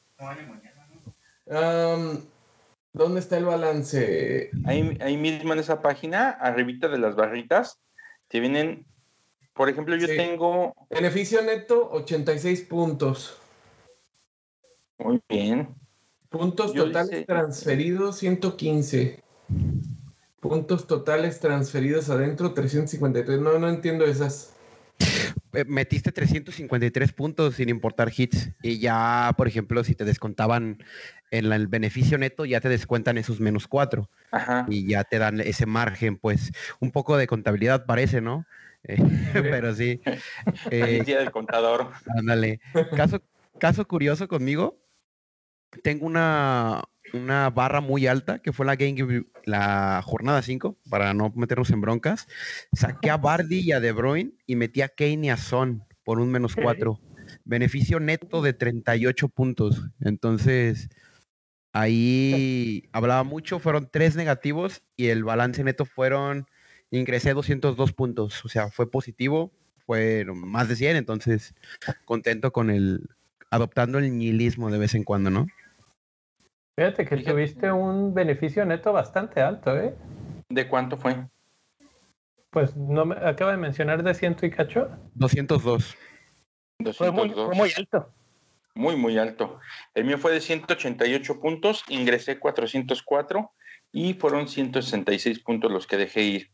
¿Dónde está el balance? Ahí, mismo en esa página, arribita de las barritas, te vienen, por ejemplo, yo tengo... Beneficio neto, 86 puntos. Muy bien. Puntos totales transferidos, 115. Puntos totales transferidos adentro, 353. No, no entiendo esas. Eh, metiste 353 puntos sin importar hits y ya, por ejemplo, si te descontaban en el beneficio neto, ya te descuentan esos menos cuatro y ya te dan ese margen, pues un poco de contabilidad parece, ¿no? Eh, pero sí. Eh, día del contador. Ándale. Caso, caso curioso conmigo, tengo una, una barra muy alta, que fue la game la jornada 5, para no meternos en broncas. Saqué a Bardi y a De Bruyne y metí a Kane y a Son por un menos 4. Beneficio neto de 38 puntos. Entonces, ahí hablaba mucho, fueron tres negativos y el balance neto fueron, ingresé 202 puntos. O sea, fue positivo, fue más de 100, entonces contento con el, adoptando el nihilismo de vez en cuando, ¿no? Fíjate que tuviste un beneficio neto bastante alto, ¿eh? ¿De cuánto fue? Pues no me acaba de mencionar de ciento y cacho. 202. Fue, muy, muy, alto. Muy, muy alto. El mío fue de 188 puntos, ingresé 404 y fueron 166 puntos los que dejé ir.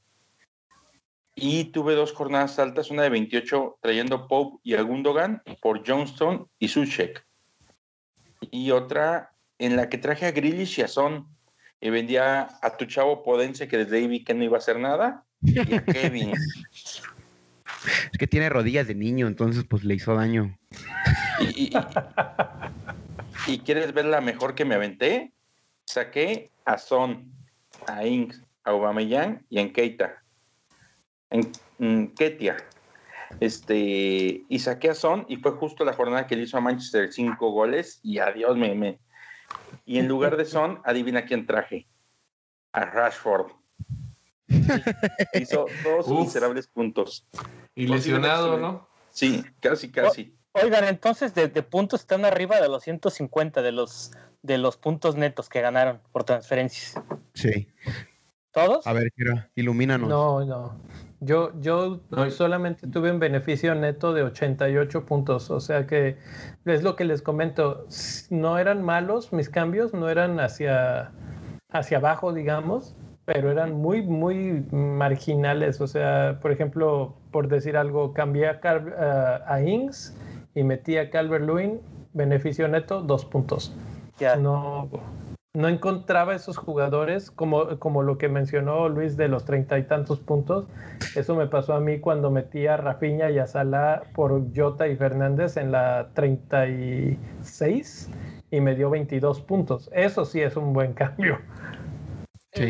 Y tuve dos jornadas altas, una de 28 trayendo Pope y Agundogan por Johnston y Suchek. Y otra en la que traje a Grillish y a Son y vendía a tu chavo Podense que desde ahí vi que no iba a hacer nada y a Kevin. Es que tiene rodillas de niño, entonces pues le hizo daño. Y, quieres ver la mejor que me aventé, saqué a Son, a Inks, a Aubameyang y en Keita. En, Ketia. Este, y saqué a Son y fue justo la jornada que le hizo a Manchester cinco goles y adiós, me, me, y en lugar de Son, adivina quién traje. A Rashford. Hizo dos miserables puntos. Y lesionado, ¿no? Sí, casi, casi. oigan, entonces de, puntos están arriba de los 150 de los, de los puntos netos que ganaron por transferencias. Sí. ¿Todos? A ver, Kira, ilumínanos. No, no. Yo, yo solamente tuve un beneficio neto de 88 puntos, o sea que es lo que les comento, no eran malos mis cambios, no eran hacia, hacia abajo, digamos, pero eran muy, muy marginales, o sea, por ejemplo, por decir algo, cambié a, a, Ings y metí a Calvert Lewin, beneficio neto, dos puntos. Ya. No, no encontraba esos jugadores, como, como lo que mencionó Luis de los treinta y tantos puntos. Eso me pasó a mí cuando metí a Rafinha y a Salah por Jota y Fernández en la 36 y me dio 22 puntos. Eso sí es un buen cambio.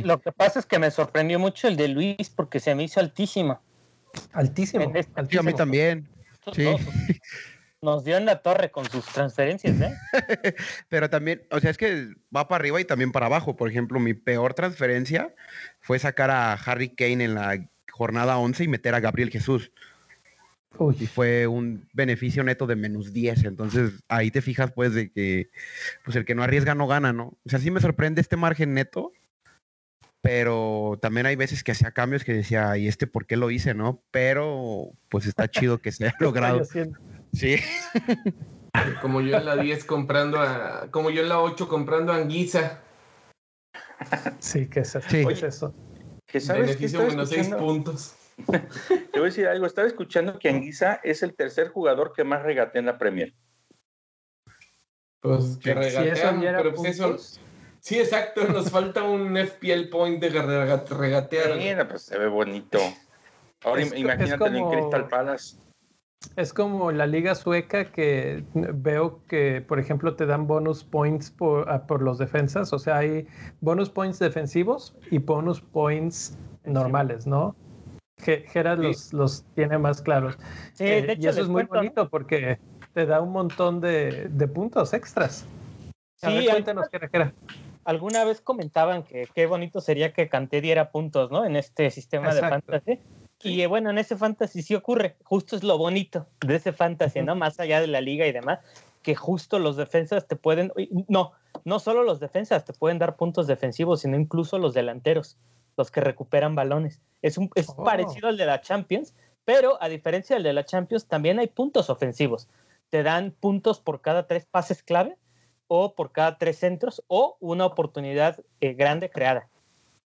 Lo que pasa es que me sorprendió mucho el de Luis porque se me hizo altísimo. Altísimo. Este a mí también. Sí nos dio en la torre con sus transferencias, ¿eh? Pero también, o sea, es que va para arriba y también para abajo. Por ejemplo, mi peor transferencia fue sacar a Harry Kane en la jornada 11 y meter a Gabriel Jesús. Y fue un beneficio neto de menos 10. Entonces, ahí te fijas, pues, de que pues el que no arriesga no gana, ¿no? O sea, sí me sorprende este margen neto, pero también hay veces que hacía cambios que decía, ¿y este por qué lo hice, no? Pero, pues está chido que se haya logrado. Sí. Como yo en la 10 comprando a. Como yo en la 8 comprando a Anguisa. Sí, que es, eso. Que sabes Beneficio menos 6 puntos. Te voy a decir algo. Estaba escuchando que Anguisa es el tercer jugador que más regatea en la Premier. Pues que regatean, pero pues eso. Sí, exacto. Nos falta un FPL point de regatear. Mira, pues se ve bonito. Ahora imagínate en Crystal Palace. Es como la liga sueca que veo que, por ejemplo, te dan bonus points por, ah, por los defensas. O sea, hay bonus points defensivos y bonus points normales, ¿no? Gerard los, los tiene más claros. Sí, de eh, hecho, y eso es muy bonito porque te da un montón de, de puntos extras. sí, cuéntanos, Gerard. Alguna vez comentaban que qué bonito sería que Canté diera puntos, ¿no? En este sistema de fantasy. Y eh, bueno, en ese fantasy sí ocurre, justo es lo bonito de ese fantasy, ¿no? Más allá de la liga y demás, que justo los defensas te pueden, no, no solo los defensas te pueden dar puntos defensivos, sino incluso los delanteros, los que recuperan balones. Es, un, es oh. parecido al de la Champions, pero a diferencia del de la Champions, también hay puntos ofensivos. Te dan puntos por cada tres pases clave o por cada tres centros o una oportunidad eh, grande creada.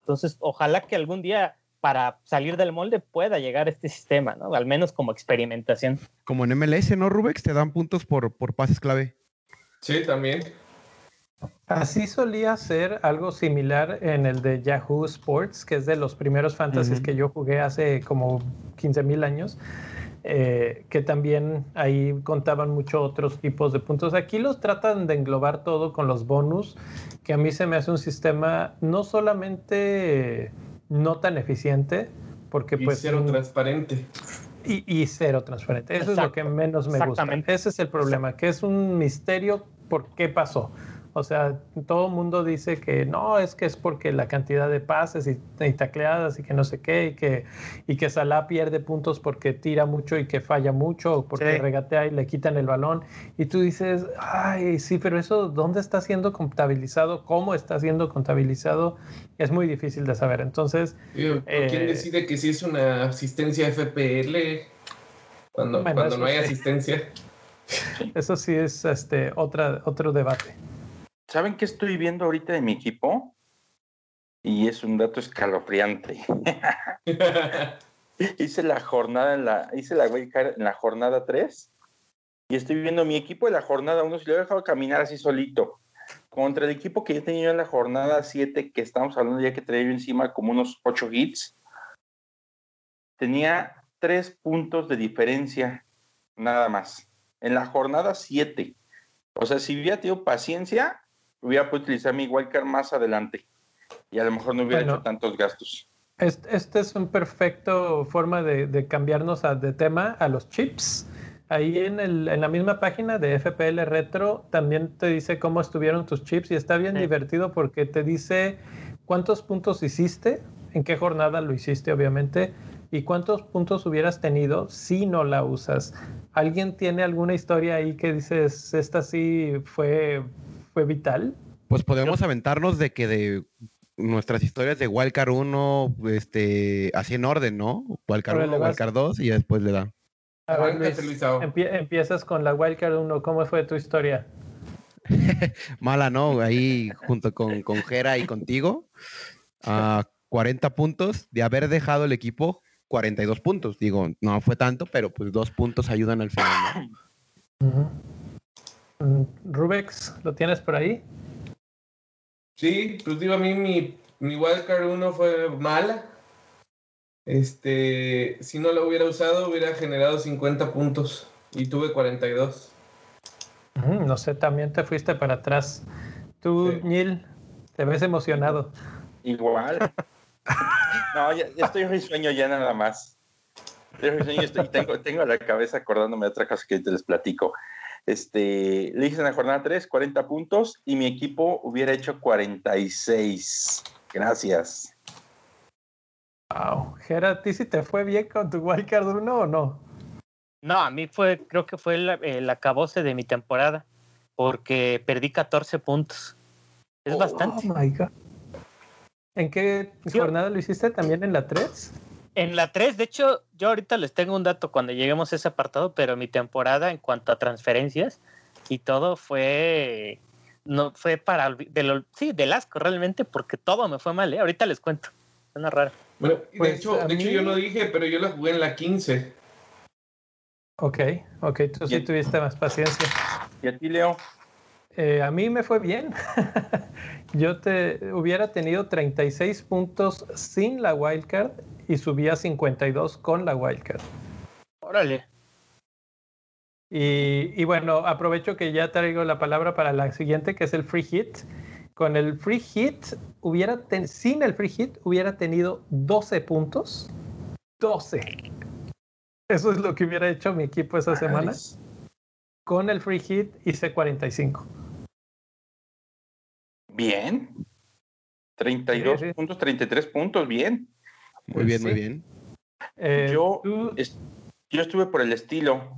Entonces, ojalá que algún día para salir del molde pueda llegar este sistema, ¿no? Al menos como experimentación. Como en MLS, ¿no, Rubex? Te dan puntos por, por pases clave. Sí, también. Así solía ser algo similar en el de Yahoo Sports, que es de los primeros fantasies que yo jugué hace como 15 mil años, eh, que también ahí contaban mucho otros tipos de puntos. Aquí los tratan de englobar todo con los bonus, que a mí se me hace un sistema no solamente no tan eficiente, porque y pues... Cero transparente. Y, y, cero transparente. Eso es lo que menos me gusta. Ese es el problema, que es un misterio por qué pasó. O sea, todo el mundo dice que no, es que es porque la cantidad de pases y, tacleadas y que no sé qué, y que, y que Salah pierde puntos porque tira mucho y que falla mucho, o porque regatea y le quitan el balón. Y tú dices, ay, sí, pero eso, ¿dónde está siendo contabilizado? ¿Cómo está siendo contabilizado? Es muy difícil de saber. Entonces. ¿Quién eh, decide que si es una asistencia FPL cuando, cuando no hay asistencia? Eso sí es este, otra, otro debate. ¿Saben qué estoy viendo ahorita de mi equipo? Y es un dato escalofriante. hice la jornada en la, hice la en la jornada 3 y estoy viendo mi equipo de la jornada 1, si lo he dejado caminar así solito, contra el equipo que yo tenía en la jornada 7, que estamos hablando ya que traía yo encima como unos 8 hits, tenía 3 puntos de diferencia, nada más, en la jornada 7. O sea, si hubiera tenido paciencia, hubiera podido utilizar mi wildcard más adelante y a lo mejor no hubiera hecho tantos gastos. Este, es un perfecto forma de, cambiarnos de tema a los chips. Ahí en, el, en, la misma página de FPL Retro también te dice cómo estuvieron tus chips y está bien divertido porque te dice cuántos puntos hiciste, en qué jornada lo hiciste obviamente y cuántos puntos hubieras tenido si no la usas. ¿Alguien tiene alguna historia ahí que dices, esta sí fue fue vital. Pues podemos aventarnos de que de nuestras historias de Wildcard 1, este, así en orden, ¿no? Wildcard Órale, 1, vas. Wildcard 2 y ya después le da. A ver, Arráncate, Luis, Luisao. empie- empiezas con la Wildcard 1. ¿Cómo fue tu historia? Mala, ¿no? Ahí junto con, con Jera y contigo. A 40 puntos de haber dejado el equipo 42 puntos. Digo, no fue tanto, pero pues dos puntos ayudan al final. ¿no? Rubex, ¿lo tienes por ahí? Sí, pues digo, a mí mi, mi wildcard 1 fue mala. Este, si no lo hubiera usado, hubiera generado 50 puntos y tuve 42. Ujú, No sé, también te fuiste para atrás. Tú, Sí. Neil, te ves emocionado. Igual. No, ya, ya estoy risueño ya nada más. Estoy risueño y tengo, tengo la cabeza acordándome de otra cosa que te les platico. Este, le hice en la jornada 3, 40 puntos y mi equipo hubiera hecho 46. Gracias. Wow. Gera, ¿a ti sí te fue bien con tu Wildcard 1 o no? No, a mí fue, creo que fue el, el acabose de mi temporada, porque perdí 14 puntos. Es Oh, bastante. Oh my God. ¿En qué Sí. jornada lo hiciste? ¿También en la 3? En la 3, de hecho, yo ahorita les tengo un dato cuando lleguemos a ese apartado, pero mi temporada en cuanto a transferencias y todo fue no fue para de lo- sí, del asco realmente porque todo me fue mal, ¿eh? Ahorita les cuento. Suena raro. Bueno, Pues, de, hecho, de hecho yo no dije, pero yo la jugué en la 15. Ok, ok, tú sí tuviste más paciencia. ¿Y a ti, Leo? Eh, a mí me fue bien. Yo te hubiera tenido 36 puntos sin la wildcard y subía 52 con la wildcard. Órale. Y, y bueno, aprovecho que ya traigo la palabra para la siguiente, que es el free hit. Con el free hit, hubiera ten- sin el free hit, hubiera tenido 12 puntos. 12. Eso es lo que hubiera hecho mi equipo esa semana. Nice. Con el free hit hice 45. Bien. 32 Sí, sí. puntos, 33 puntos, bien. Muy Pues bien, muy bien. Eh, Yo- tú- yo estuve por el estilo.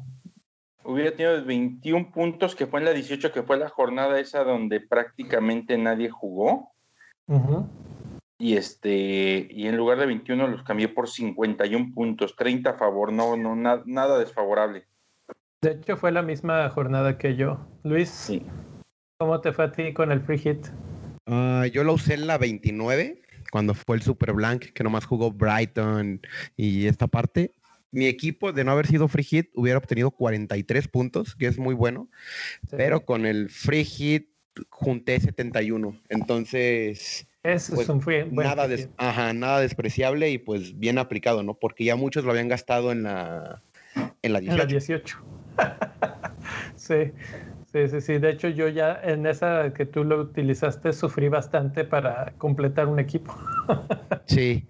Hubiera tenido 21 puntos, que fue en la 18, que fue la jornada esa donde prácticamente nadie jugó. Y este, y en lugar de 21 los cambié por 51 puntos, 30 a favor, no, no, na- nada desfavorable. De hecho, fue la misma jornada que yo. Luis, Sí. ¿cómo te fue a ti con el free hit? Ah, yo lo usé en la 29, cuando fue el Super Blank, que nomás jugó Brighton y esta parte. Mi equipo, de no haber sido free hit, hubiera obtenido 43 puntos, que es muy bueno, Sí. pero con el free hit junté 71. Entonces, Ese pues, es un buen nada, des- ajá, nada despreciable y pues bien aplicado, ¿no? Porque ya muchos lo habían gastado en la, en la En la 18. 18. sí, sí, sí, sí. De hecho, yo ya en esa que tú lo utilizaste sufrí bastante para completar un equipo. Sí.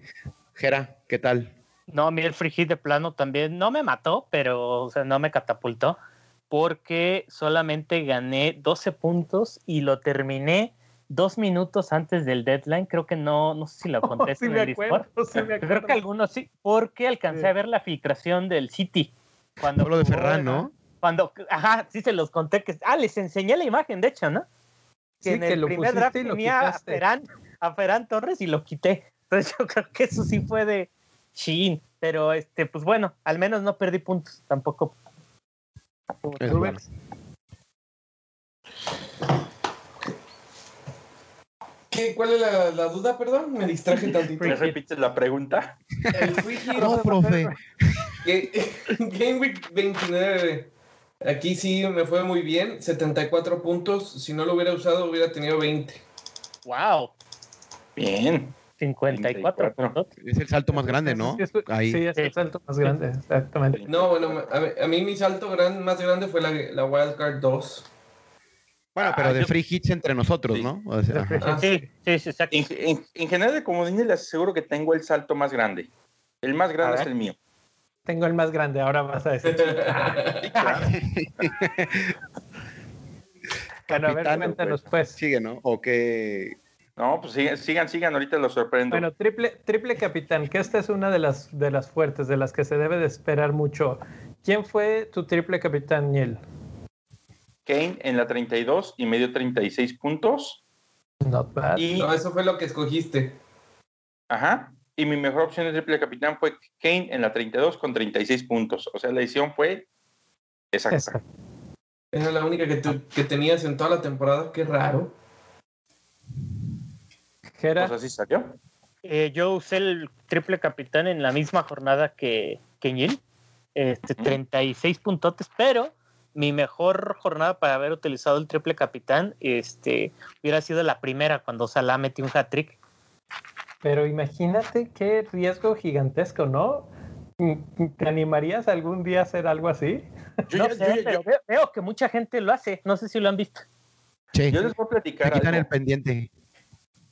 Jera, ¿qué tal? No, a mí el free hit de plano también no me mató, pero o sea, no me catapultó, porque solamente gané 12 puntos y lo terminé dos minutos antes del deadline. Creo que no, no sé si lo conté sí en me el Discord. acuerdo, sí me Creo que algunos sí, porque alcancé Sí. a ver la filtración del City. Cuando lo de Ferran, ¿no? Cuando, ajá, sí se los conté que, ah, les enseñé la imagen, de hecho, ¿no? Que Sí, en que el lo primer draft pusiste y lo tenía a. Ferran, a Ferran Torres y lo quité. Entonces yo creo que eso sí fue de chin. Pero este, pues bueno, al menos no perdí puntos tampoco. Es Rubén. bueno. ¿Qué, ¿Cuál es la, la duda, perdón? Me distraje tantito. ¿Me repites la pregunta? El free hit, No, profe. Game Week 29. Aquí sí me fue muy bien. 74 puntos. Si no lo hubiera usado, hubiera tenido 20. Wow, Bien. 54 puntos. Es el salto más grande, ¿no? Sí, es, Ahí. sí, es el salto más grande, exactamente. No, bueno, a mí, a mí mi salto gran, más grande fue la, la Wildcard 2. Bueno, pero Ah, de yo- free hits entre nosotros, Sí. ¿no? O sea, ajá. Ah, Sí, sí, sí, exacto. En, en- en general de comodines les aseguro que tengo el salto más grande. El más grande es el mío. Tengo el más grande, ahora vas a decir. Bueno, a ver, cuéntanos pues. Sigue, ¿no? O que No, pues sigan, sigan, sigan, ahorita los sorprendo. Bueno, triple, triple capitán, que esta es una de las, de las fuertes, de las que se debe de esperar mucho. ¿Quién fue tu triple capitán, Niel? Kane en la 32 y medio 36 puntos. Not bad. Y, No, eso fue lo que escogiste. ajá, y mi mejor opción de triple capitán fue Kane en la 32 con 36 puntos. O sea, la edición fue exacta. Esa. Era la única que, tú- que tenías en toda la temporada. Qué raro. Jera, Pues así salió. Eh, yo usé el triple capitán en la misma jornada que, que Neil, este, Ujú. 36 puntotes, pero mi mejor jornada para haber utilizado el triple capitán este, hubiera sido la primera cuando Salah metió un hat-trick. Pero imagínate qué riesgo gigantesco, ¿no? ¿Te animarías algún día a hacer algo así? Yo, No ya- sé, yo pero veo, veo que mucha gente lo hace. No sé si lo han visto. Sí, yo les voy a te platicar quitan el pendiente.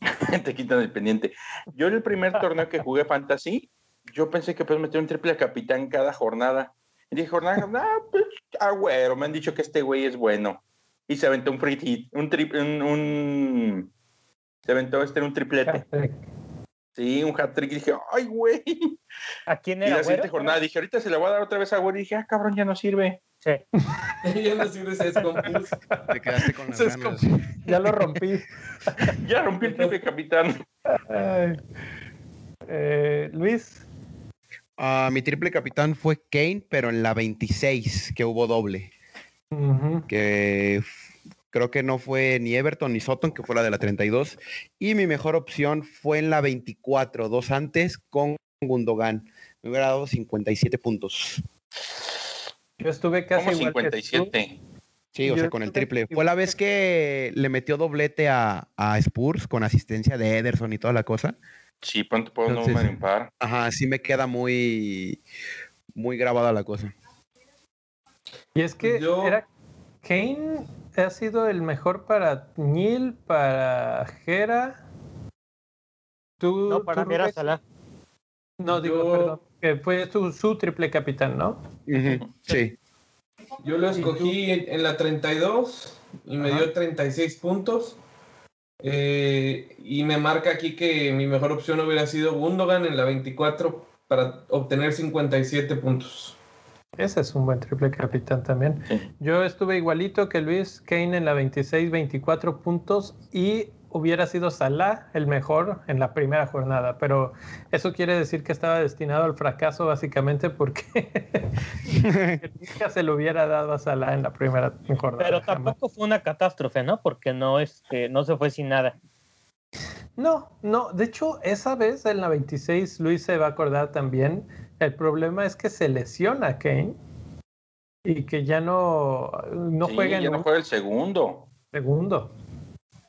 te quitan el pendiente. Yo en el primer torneo que jugué Fantasy, yo pensé que puedes meter un triple capitán cada jornada. Y dije, jornada, ah, pues, ah, güero, me han dicho que este güey es bueno. Y se aventó un free hit, un triple, un, un- se aventó este un triplete. Sí, un hat trick. Y dije, ay, güey. Y ¿A quién la era? siguiente güero? jornada dije, ahorita se la voy a dar otra vez a güero. Y dije, ah, cabrón, ya no sirve. Sí. ya no sirve, se descompuso. Te quedaste con las Se ganas. Ya lo rompí. Ya rompí el triple capitán. Ay. Eh, Luis, Ah, mi triple capitán fue Kane, pero en la 26, que hubo doble. ujú, Que creo que no fue ni Everton ni Soton, que fue la de la 32. Y mi mejor opción fue en la 24, dos antes, con Gundogan. Me hubiera dado 57 puntos. yo estuve casi igual que tú. 57. Sí, o Yo sea, con el triple. Fue la vez que le metió doblete a, a Spurs con asistencia de Ederson y toda la cosa. Sí, pronto puedo un Entonces- número impar. Ajá, sí me queda muy, muy grabada la cosa. Y es que Yo- era Kane ha sido el mejor para Neil, para Jera. Tú, No, para tú, mí era Rubén. Salah. No, digo, Yo- perdón, que fue su, su triple capitán, ¿no? Ujú, Sí. Yo lo escogí en, en la 32 y me Ajá. dio 36 puntos. Eh, y me marca aquí que mi mejor opción hubiera sido Gundogan en la 24 para obtener 57 puntos. Ese es un buen triple capitán también. Sí. Yo estuve igualito que Luis Kane en la 26, 24 puntos y hubiera sido Salah el mejor en la primera jornada, pero eso quiere decir que estaba destinado al fracaso básicamente porque nunca se lo hubiera dado a Salah en la primera jornada. Pero jamás. tampoco fue una catástrofe, ¿no? Porque no, este, no se fue sin nada. No, no, de hecho esa vez en la 26 Luis se va a acordar también, el problema es que se lesiona Kane y que ya no, no Sí, juega en ya no juega el segundo. segundo.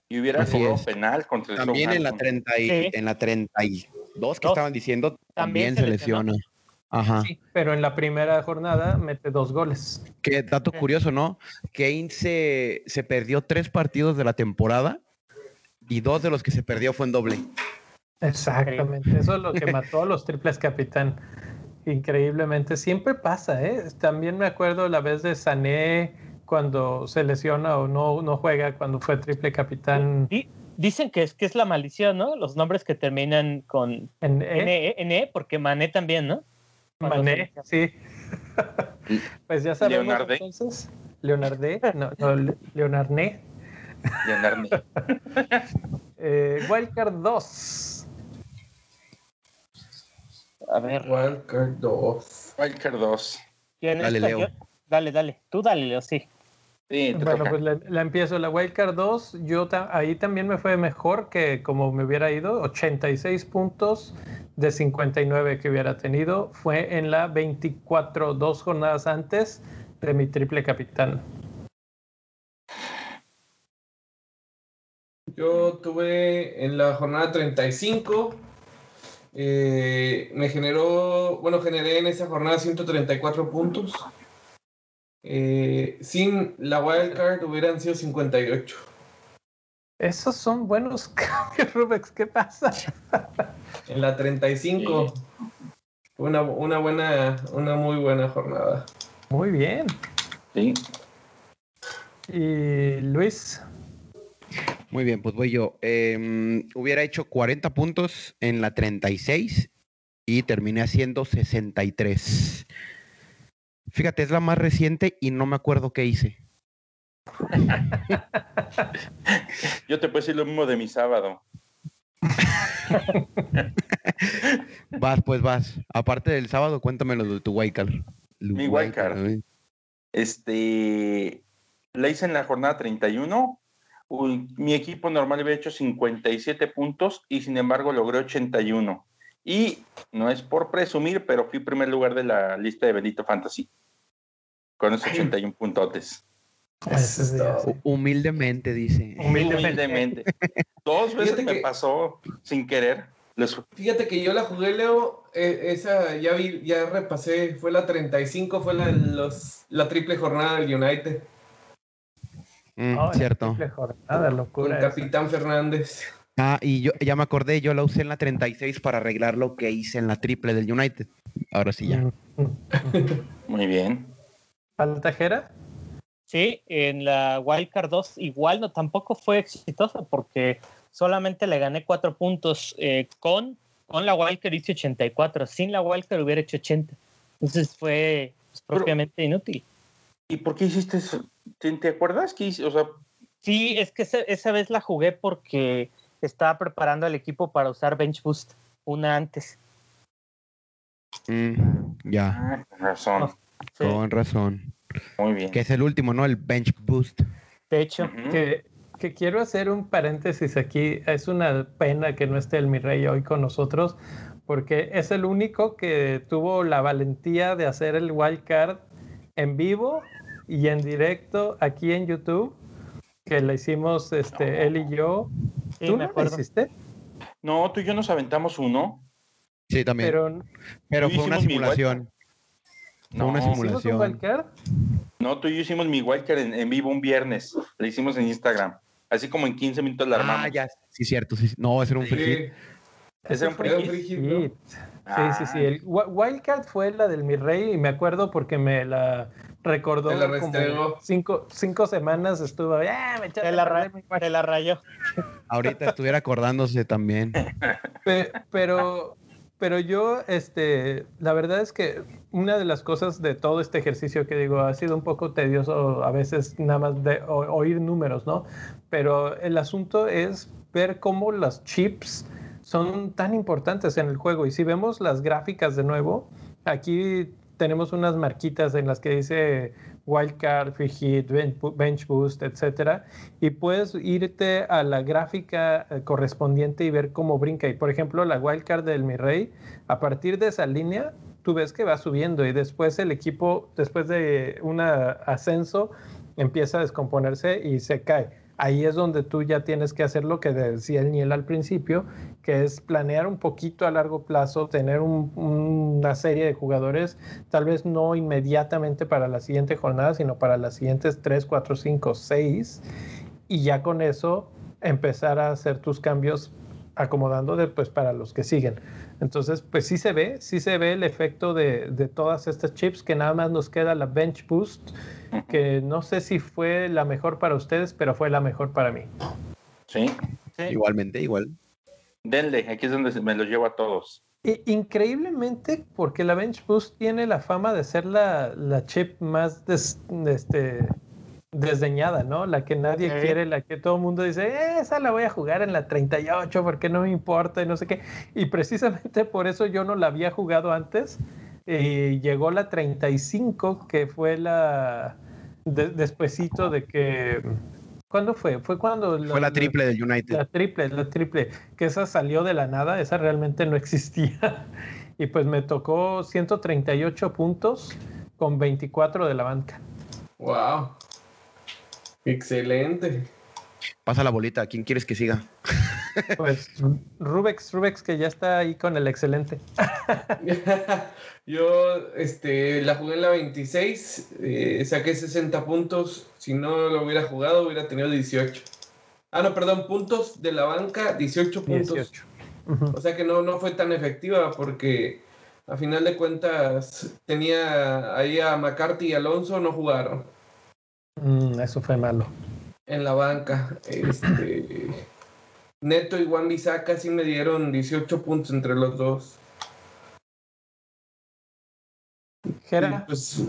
Y hubiera es. penal contra el También en la, Southampton. 30 y- Sí. en la 32 que Dos. estaban diciendo, También también, se lesiona. Ajá. Sí, pero en la primera jornada mete dos goles. Qué dato curioso, ¿no? Kane se, se perdió tres partidos de la temporada y dos de los que se perdió fue en doble. Exactamente, eso es lo que mató a los triples capitán. Increíblemente, siempre pasa, ¿eh? También me acuerdo la vez de Sané cuando se lesiona o no, no juega cuando fue triple capitán Di- dicen que es que es la maldición, ¿no? Los nombres que terminan con en E, N, N, porque Mané también, ¿no? Cuando Mané, se- sí. pues ya sabemos Leonardo. entonces. Leonardé, no, no, Le- Leonardné. Leonardo. Eh, Wildcard 2. A ver, Wildcard 2. Wildcard 2. ¿quién Dale? Leo. Dale, dale. Tú dale, Leo, sí. Sí, te Bueno, toca. pues la, la empiezo. La Wildcard 2, yo ta- ahí también me fue mejor que como me hubiera ido. 86 puntos de 59 que hubiera tenido. Fue en la 24, dos jornadas antes de mi triple capitán. Yo tuve en la jornada 35. Eh, me generó, bueno, generé en esa jornada 134 puntos. Eh, sin la wildcard hubieran sido 58. Esos son buenos cambios, Rubex. ¿Qué pasa? En la 35. Una, una buena, una muy buena jornada. Muy bien. Sí. Y Luis, Muy bien, pues voy yo. Em, hubiera hecho 40 puntos en la 36 y terminé haciendo 63. Fíjate, es la más reciente y no me acuerdo qué hice. Yo te puedo decir lo mismo de mi sábado. Vas, pues vas. Aparte del sábado, cuéntame lo de tu wildcard. Mi. ¿no? Este, la hice en la jornada 31. Uy, mi equipo normal había hecho 57 puntos y sin embargo logré 81. Y no es por presumir, pero fui primer lugar de la lista de Benito Fantasy. Con esos 81 puntotes. Ese es todo. sí. Hu- Humildemente, dice. Humildemente. Humildemente. Dos veces Fíjate me que- pasó sin querer. Les- Fíjate que yo la jugué, Leo. eh, esa ya vi, ya repasé. Fue la 35, fue la, los, la triple jornada del United. Mm, Oh, cierto. jornada, Con esa. Capitán Fernández. Ah, y yo ya me acordé, yo la usé en la 36 para arreglar lo que hice en la triple del United. Ahora sí ya. Muy bien. ¿Falta Jera? Sí, en la Wildcard 2 igual no tampoco fue exitosa porque solamente le gané cuatro puntos eh, con, con la Wildcard hice 84, sin la Wildcard hubiera hecho 80. Entonces fue pues, Pero- propiamente inútil. ¿Y por qué hiciste eso? ¿Te, te acuerdas que hice? O sea, Sí, es que esa, esa vez la jugué porque estaba preparando al equipo para usar Bench Boost una antes. Mm, ya, ah, con razón. Sí, con razón. Muy bien. Que es el último, ¿no? El bench boost. de hecho. Que, que quiero hacer un paréntesis aquí. Es una pena que no esté el mi rey hoy con nosotros, porque es el único que tuvo la valentía de hacer el wild card en vivo y en directo aquí en YouTube, que le hicimos este, él y yo. sí, ¿Tú me no acuerdo. hiciste? No, tú y yo nos aventamos uno. Sí, también. Pero, Pero fue una simulación. Fue una No, simulación. ¿hicimos un? No, tú y yo hicimos mi wildcard en, en vivo un viernes. La hicimos en Instagram. Así como en 15 minutos la armamos. Ah, ya. Sí, cierto. Sí, no, ese era un. Sí, Ese era un ¿no? Ah. Sí, sí, sí. El wi- Wildcard fue la del Mi Rey y me acuerdo porque me la recordó la como cinco, cinco semanas estuvo, "Ah, me Te la, ra- te la rayó. Ahorita estuviera acordándose también. Pe- pero, pero yo, este, la verdad es que una de las cosas de todo este ejercicio que digo ha sido un poco tedioso a veces nada más de o- oír números, ¿no? Pero el asunto es ver cómo los chips son tan importantes en el juego. Y si vemos las gráficas de nuevo, aquí tenemos unas marquitas en las que dice wildcard, free hit, bench boost, etcétera, y puedes irte a la gráfica eh, correspondiente y ver cómo brinca. Y por ejemplo, la wildcard del Mi Rey, a partir de esa línea, tú ves que va subiendo y después el equipo, después de un ascenso, empieza a descomponerse y se cae. Ahí es donde tú ya tienes que hacer lo que decía el Niel al principio, que es planear un poquito a largo plazo, tener un- una serie de jugadores, tal vez no inmediatamente para la siguiente jornada, sino para las siguientes 3, 4, 5, 6, y ya con eso empezar a hacer tus cambios acomodando después para los que siguen. Entonces, pues sí se ve, sí se ve el efecto de, de todas estas chips, que nada más nos queda la Bench Boost, que no sé si fue la mejor para ustedes, pero fue la mejor para mí. Sí. Sí. Igualmente, igual. Denle, aquí es donde me los llevo a todos. Increíblemente, porque la Bench Boost tiene la fama de ser la, la chip más des- este, desdeñada, ¿no? La que nadie Sí. quiere, la que todo el mundo dice, "Eh, esa la voy a jugar en la 38 porque no me importa y no sé qué. Y precisamente por eso yo no la había jugado antes. Y llegó la 35, que fue la de- despuesito de que... ¿Cuándo fue? Fue cuando... Fue la triple del United. La triple, la triple, que esa salió de la nada, esa realmente no existía. Y pues me tocó 138 puntos con 24 de la banca. Wow. Excelente. Pasa la bolita. ¿Quién quieres que siga? Pues Rubex, Rubex que ya está ahí con el excelente. Yo este, la jugué en la 26, eh, saqué 60 puntos. Si no lo hubiera jugado, hubiera tenido 18. Ah, no, perdón, puntos de la banca, 18 puntos. 18. Ujú. O sea que no, no fue tan efectiva porque a final de cuentas tenía ahí a McCarthy y Alonso, no jugaron Mm, eso fue malo. en la banca. Este, Neto y Juan Bisaca sí me dieron 18 puntos entre los dos. Jera, Pues,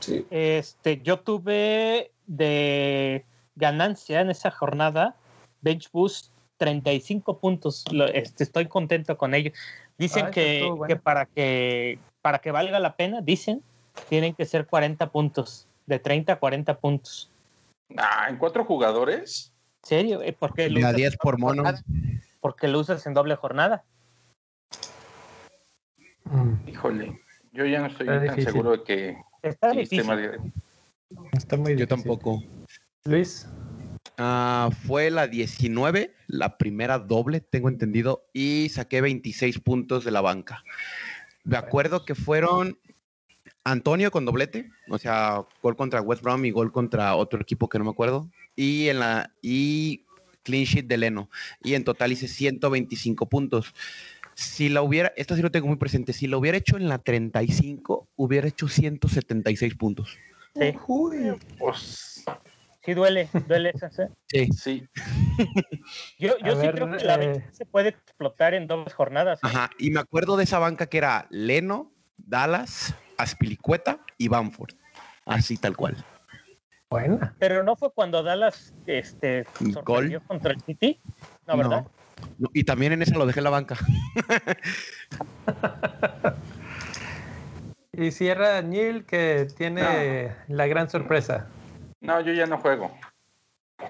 sí. Este, yo tuve de ganancia en esa jornada, Bench Boost 35 puntos. Lo- este, estoy contento con ello. Dicen Ah, bueno. que para que para que valga la pena, dicen, tienen que ser 40 puntos, de 30 a 40 puntos. Ah, en cuatro jugadores. ¿En serio? Eh, ¿Por qué lo a usas 10 en por mono. jornada? Porque lo usas en doble jornada. Mm, Híjole, yo ya no estoy Está tan difícil. seguro de que Está difícil. Está muy Yo difícil. tampoco. Luis, Ah, fue la 19, la primera doble, tengo entendido, y saqué 26 puntos de la banca. Me acuerdo que fueron Antonio con doblete, o sea, gol contra West Brom y gol contra otro equipo que no me acuerdo, y en la y clean sheet de Leno, y en total hice 125 puntos. Si la hubiera, esto sí lo tengo muy presente, si lo hubiera hecho en la 35, hubiera hecho 176 puntos. Sí, Pues, sí duele, duele eso. ¿sí? Sí. sí. Yo, yo sí ver, creo que la eh, se puede explotar en dobles jornadas. ¿eh? Ajá, y me acuerdo de esa banca que era Leno, Dallas, Aspilicueta y Bamford. Así tal cual. Buena. Pero no fue cuando Dallas este, Gol. sorprendió contra el City. No, ¿verdad? No. No, y también en esa lo dejé en la banca. Y cierra Neil que tiene la gran sorpresa. No, yo ya no juego.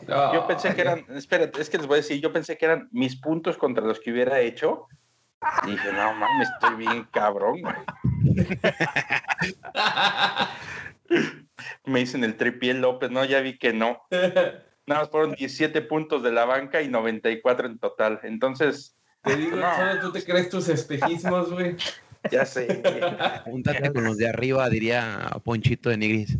Yo pensé que eran, espérate, es que les voy a decir, yo pensé que eran mis puntos contra los que hubiera hecho. Y dije, no mames, estoy bien cabrón. Me dicen el tripiel López, no, ya vi que no. Nada más fueron 17 puntos de la banca y 94 en total. Entonces, Te digo, No. solo tú te crees tus espejismos, güey. ya sé, Júntate con los de arriba, diría Ponchito de Nigris.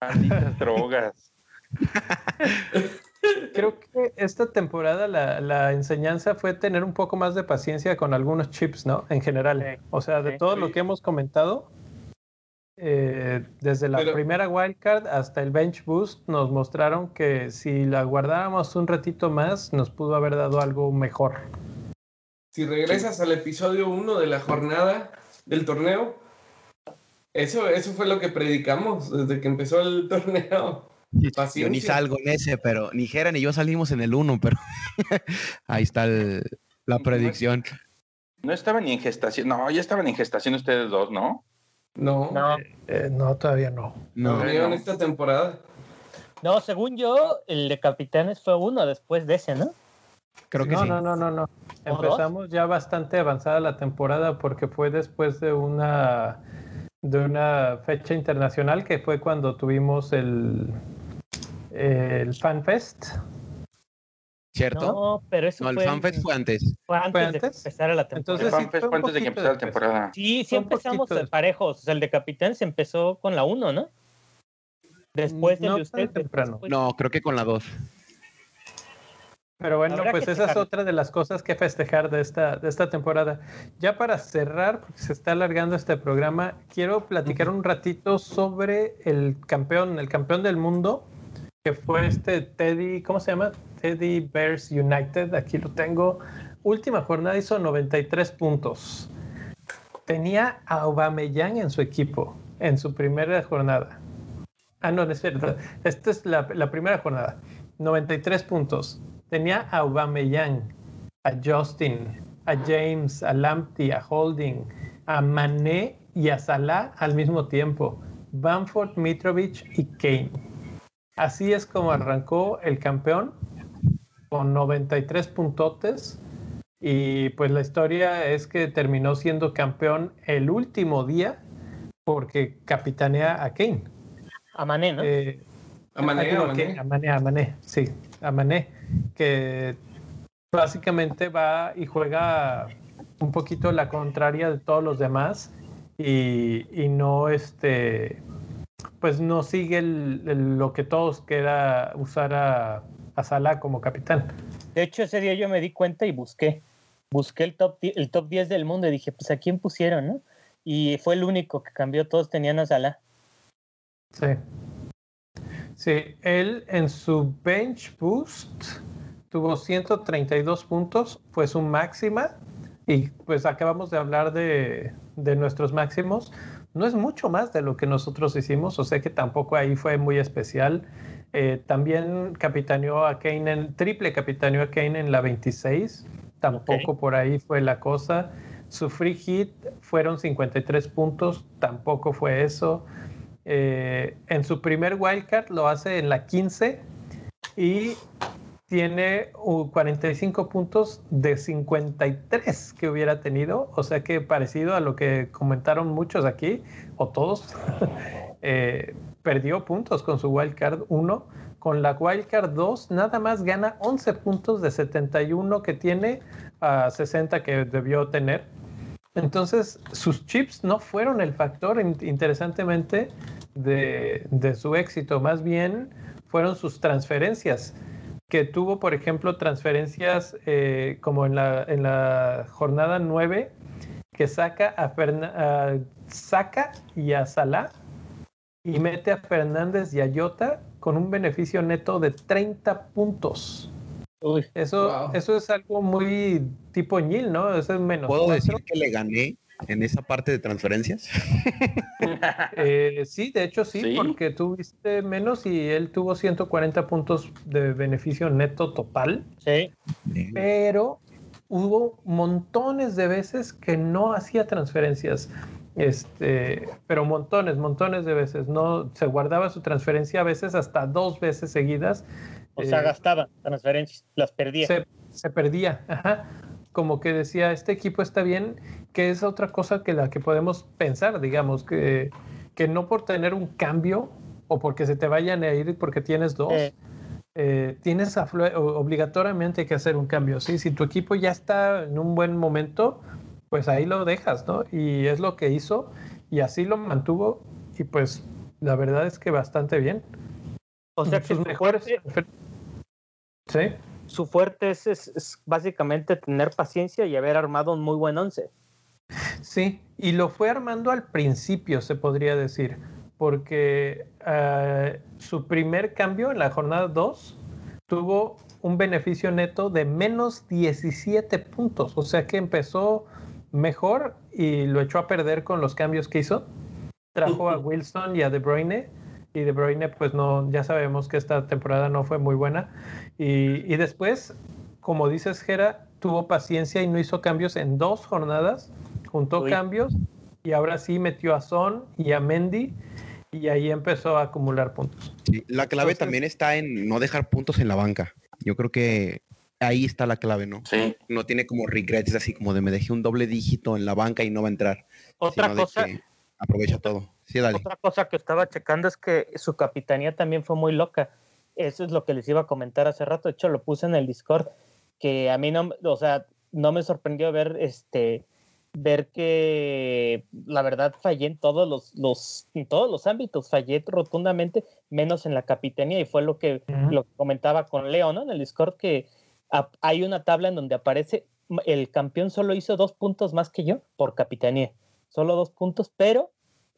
malditas drogas. Creo que esta temporada la, la enseñanza fue tener un poco más de paciencia con algunos chips, ¿no? En general. Sí, O sea, de sí. todo Sí. lo que hemos comentado, eh, desde la Pero- primera wildcard hasta el bench boost, nos mostraron que si la guardáramos un ratito más, nos pudo haber dado algo mejor. Si regresas al episodio 1 de la jornada del torneo, eso, eso fue lo que predicamos desde que empezó el torneo. Yo ni salgo en ese, pero ni Jera ni yo salimos en el 1, pero ahí está el- la predicción. No estaban ni en gestación. No, ya estaban en gestación ustedes dos, ¿no? No, No, Eh, no, todavía no. No, en esta temporada. no, según yo, el de capitanes fue uno después de ese, ¿no? creo que no, sí. no, no, no, no. ¿O Empezamos ya bastante avanzada la temporada porque fue después de una de una fecha internacional que fue cuando tuvimos el el FanFest. ¿Cierto? No, pero eso No, el fue, FanFest fue antes. fue antes, ¿Fue de antes? que empezara la temporada. Entonces, El sí, FanFest fue antes de que empezara la temporada. sí, sí empezamos poquito después. parejos. El de capitán se empezó con la 1, ¿no? Después del No de usted. temprano. después- No, creo que con la 2. Pero bueno, Habrá pues esa es otra de las cosas que festejar de esta, de esta temporada. Ya para cerrar, porque se está alargando este programa, quiero platicar un ratito sobre el campeón, el campeón del mundo, fue este Teddy, ¿cómo se llama? Teddy Bears United, aquí lo tengo. Última jornada hizo 93 puntos. Tenía a Aubameyang en su equipo, en su primera jornada. Ah, no, es cierto. Esta es la, la primera jornada. 93 puntos. Tenía a Aubameyang, a Justin, a James, a Lamptey, a Holding, a Mané y a Salah al mismo tiempo. Bamford, Mitrovic y Kane. Así es como arrancó el campeón con 93 puntotes. Y pues la historia es que terminó siendo campeón el último día porque capitanea a Kane. A Mané, ¿no? Eh, A Mané, ah, digo, a Mané. que- a Mané, a Mané, sí, a Mané, que básicamente va y juega un poquito la contraria de todos los demás y, y no este pues no sigue el- el- lo que todos que era usar a, a Salah como capitán. De hecho, ese día yo me di cuenta y busqué. Busqué el top, el top 10 del mundo y dije, pues a quién pusieron, ¿no? Y fue el único que cambió. Todos tenían a Salah. Sí. Sí, él en su bench boost tuvo 132 puntos, fue su máxima. Y pues acabamos de hablar de, de nuestros máximos. No es mucho más de lo que nosotros hicimos, o sea que tampoco ahí fue muy especial. Eh, también capitaneó a Kane en, triple capitaneó a Kane en la 26, tampoco por ahí fue la cosa. Su free hit fueron 53 puntos, tampoco fue eso. Eh, en su primer wildcard lo hace en la 15 y tiene 45 puntos de 53 que hubiera tenido, o sea que parecido a lo que comentaron muchos aquí, o todos, eh, perdió puntos con su wildcard 1. Con la wildcard 2 nada más gana 11 puntos de 71 que tiene a 60 que debió tener. Entonces sus chips no fueron el factor interesantemente de su éxito, más bien fueron sus transferencias que tuvo, por ejemplo, transferencias eh, como en la, en la jornada 9, que saca a, saca y a Salah y mete a Fernández y a Jota con un beneficio neto de 30 puntos. eso, eso es algo muy tipo Ñil, ¿no? Eso es menos. ¿Puedo decir que le gané en esa parte de transferencias? Eh, sí, de hecho sí, porque tuviste menos y él tuvo 140 puntos de beneficio neto total. Sí. Pero hubo montones de veces que no hacía transferencias. Este, pero montones, montones de veces. No se guardaba su transferencia a veces hasta dos veces seguidas. O sea, eh, gastaba transferencias, las perdía. Se, se perdía, ajá como que decía, este equipo está bien, que es otra cosa que la que podemos pensar, digamos, que, que no por tener un cambio o porque se te vayan a ir porque tienes dos, eh, tienes obligatoriamente que hacer un cambio, ¿sí? Si tu equipo ya está en un buen momento, pues ahí lo dejas, ¿no? Y es lo que hizo y así lo mantuvo y pues la verdad es que bastante bien. O sea que sus mejores... Sí su fuerte es, básicamente tener paciencia y haber armado un muy buen once. Sí, y lo fue armando al principio, se podría decir, porque eh, su primer cambio en la jornada 2 tuvo un beneficio neto de menos 17 puntos, o sea que empezó mejor y lo echó a perder con los cambios que hizo. Trajo a Wilson y a De Bruyne y De Bruyne pues no, ya sabemos que esta temporada no fue muy buena. Y, después, como dices Gera, tuvo paciencia y no hizo cambios en dos jornadas, juntó cambios y ahora sí metió a Son y a Mendy y ahí empezó a acumular puntos. la clave también está en no dejar puntos en la banca. Yo creo que ahí está la clave, ¿no? Sí. No tiene como regrets así como de me dejé un doble dígito en la banca y no va a entrar. Otra cosa. aprovecha todo. Otra cosa que estaba checando es que su capitanía también fue muy loca. Eso es lo que les iba a comentar hace rato. De hecho, lo puse en el Discord, que a mí no, o sea, no me sorprendió ver este ver que la verdad fallé en todos los, los en todos los ámbitos, fallé rotundamente, menos en la capitanía, y fue lo que, lo que comentaba con Leo, ¿no? En el Discord, que hay una tabla en donde aparece el campeón solo hizo dos puntos más que yo por capitanía, solo dos puntos, pero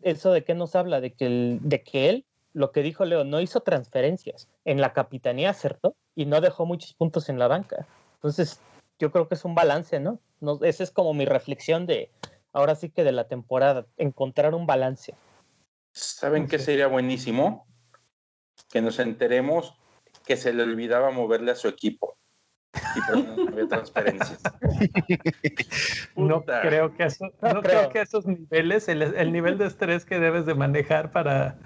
eso de qué nos habla, de que, de que él, lo que dijo Leo, no hizo transferencias en la capitanía, ¿cierto? Y no dejó muchos puntos en la banca. Entonces, yo creo que es un balance, ¿no? no esa es como mi reflexión de, ahora sí que de la temporada, encontrar un balance. ¿Saben qué sería buenísimo? Que nos enteremos que se le olvidaba moverle a su equipo y no había transferencias. no creo que eso, no, creo. que esos niveles, el, nivel de estrés que debes de manejar para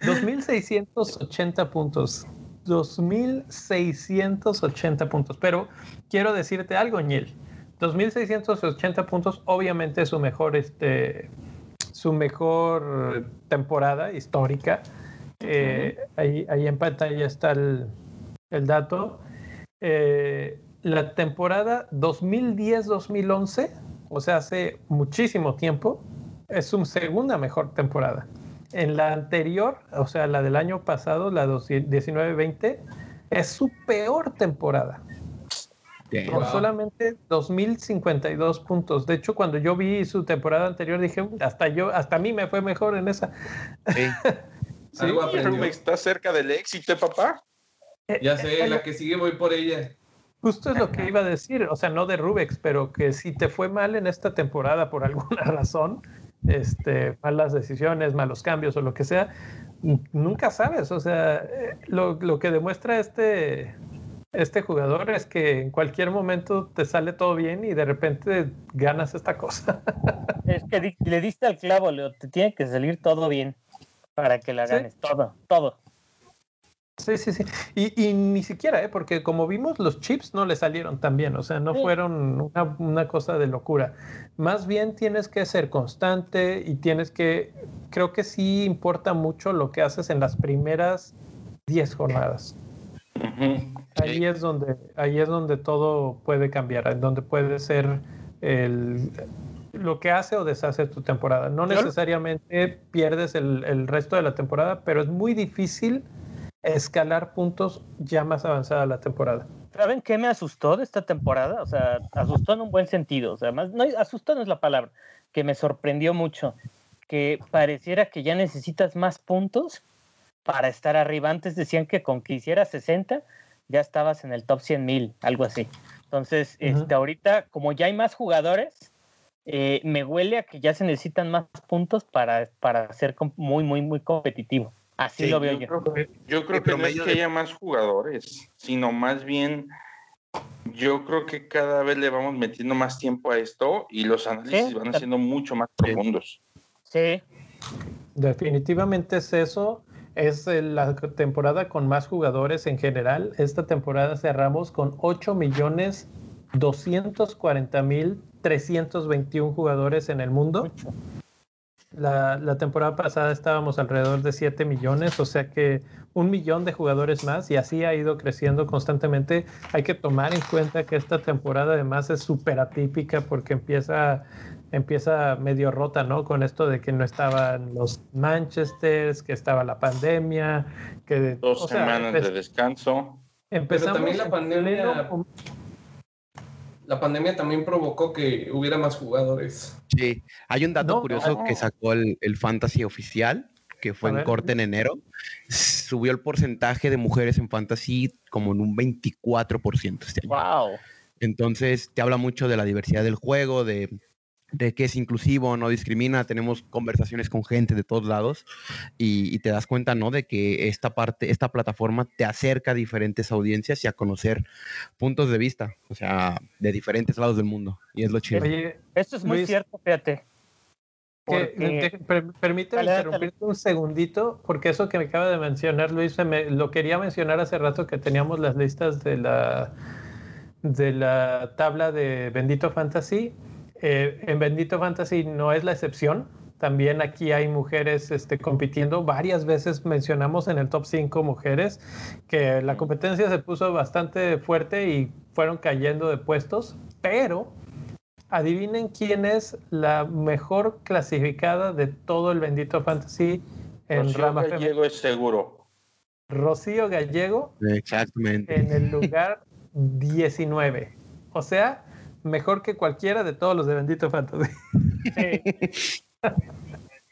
2.680 puntos. 2.680 puntos. Pero quiero decirte algo, Ñel. 2.680 puntos, obviamente es su mejor, este, su mejor temporada histórica. Eh, ahí, ahí en pantalla está el, el dato. Eh, la temporada 2010-2011, o sea, hace muchísimo tiempo, es su segunda mejor temporada. En la anterior, o sea, la del año pasado, la 19-20, es su peor temporada. Con solamente 2052 puntos. De hecho, cuando yo vi su temporada anterior, dije, hasta yo, hasta a mí me fue mejor en esa. Sí. sí. está cerca del éxito, ¿eh, papá. Ya sé, la que sigue voy por ella. Justo es lo que iba a decir, o sea, no de Rubex, pero que si te fue mal en esta temporada por alguna razón, este, malas decisiones, malos cambios o lo que sea, nunca sabes. O sea, eh, lo, lo que demuestra este, este jugador es que en cualquier momento te sale todo bien y de repente ganas esta cosa. Es que le diste al clavo, Leo, te tiene que salir todo bien para que la ganes, todo, todo. Sí, sí, sí. Y, ni siquiera, ¿eh? porque como vimos, los chips no le salieron tan bien, o sea, no fueron una, una, cosa de locura. Más bien tienes que ser constante y tienes que, creo que sí importa mucho lo que haces en las primeras 10 jornadas. Ahí es donde, ahí es donde todo puede cambiar, en donde puede ser el, lo que hace o deshace tu temporada. No necesariamente pierdes el, el resto de la temporada, pero es muy difícil escalar puntos ya más avanzada la temporada. ¿Saben qué me asustó de esta temporada? O sea, asustó en un buen sentido. O sea, más, no, asustó no es la palabra, que me sorprendió mucho. Que pareciera que ya necesitas más puntos para estar arriba. Antes decían que con que hicieras 60 ya estabas en el top 100 mil, algo así. Entonces, este, ahorita, como ya hay más jugadores, eh, me huele a que ya se necesitan más puntos para, para ser muy, muy, muy competitivo. Así lo veo yo. yo creo que no es que haya más jugadores, sino más bien yo creo que cada vez le vamos metiendo más tiempo a esto y los análisis van siendo mucho más profundos. Sí. Definitivamente es eso. Es la temporada con más jugadores en general. Esta temporada cerramos con 8 millones 240 mil 321 jugadores en el mundo. La, la, temporada pasada estábamos alrededor de 7 millones, o sea que un millón de jugadores más y así ha ido creciendo constantemente. Hay que tomar en cuenta que esta temporada además es súper atípica porque empieza, empieza medio rota, ¿no? Con esto de que no estaban los Manchesters, que estaba la pandemia, que... Dos semanas de descanso. Empezamos Pero también la pandemia la pandemia también provocó que hubiera más jugadores. Sí, hay un dato curioso que sacó el, Fantasy oficial, que fue en corte en enero. Subió el porcentaje de mujeres en Fantasy como en un 24% este año. ¡Wow! Entonces, te habla mucho de la diversidad del juego, de de que es inclusivo, no discrimina, tenemos conversaciones con gente de todos lados y, te das cuenta, ¿no? De que esta parte, esta plataforma te acerca a diferentes audiencias y a conocer puntos de vista, o sea, de diferentes lados del mundo. Y es lo chido. Oye, esto es muy cierto, fíjate. permíteme interrumpirte un segundito, porque eso que me acaba de mencionar, Luis, me, lo quería mencionar hace rato que teníamos las listas de la, de la tabla de Bendito Fantasy eh, en Bendito Fantasy no es la excepción. También aquí hay mujeres este, compitiendo. Varias veces mencionamos en el top 5 mujeres que la competencia se puso bastante fuerte y fueron cayendo de puestos, pero adivinen quién es la mejor clasificada de todo el Bendito Fantasy en Rocío Gallego es seguro. Rocío Gallego. Exactamente. En el lugar 19. O sea, mejor que cualquiera de todos los de Bendito Fantasy.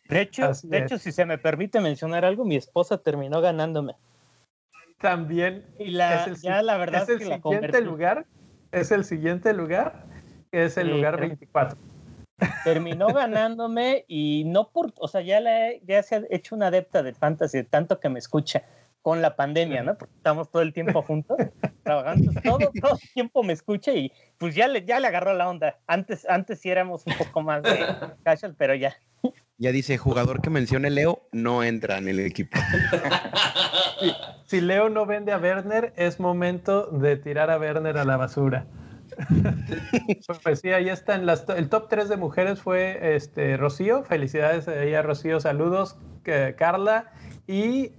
De hecho, de hecho, si se me permite mencionar algo, mi esposa terminó ganándome. También. Y la, es el, ya la verdad es el siguiente lugar. Es el siguiente lugar, que es el lugar 24. Terminó ganándome y no por, o sea, ya, la, ya se ha hecho una adepta de fantasy, tanto que me escucha con la pandemia, ¿no? Porque estamos todo el tiempo juntos trabajando. Todo, todo el tiempo me escucha y pues ya le, ya le agarró la onda. Antes, antes sí éramos un poco más de casual, pero ya. Ya dice, jugador que mencione Leo no entra en el equipo. Si Leo no vende a Werner, es momento de tirar a Werner a la basura. Pues sí, ahí están. Las, el top 3 de mujeres fue este, Rocío. Felicidades a ella, Rocío. Saludos, Carla. Y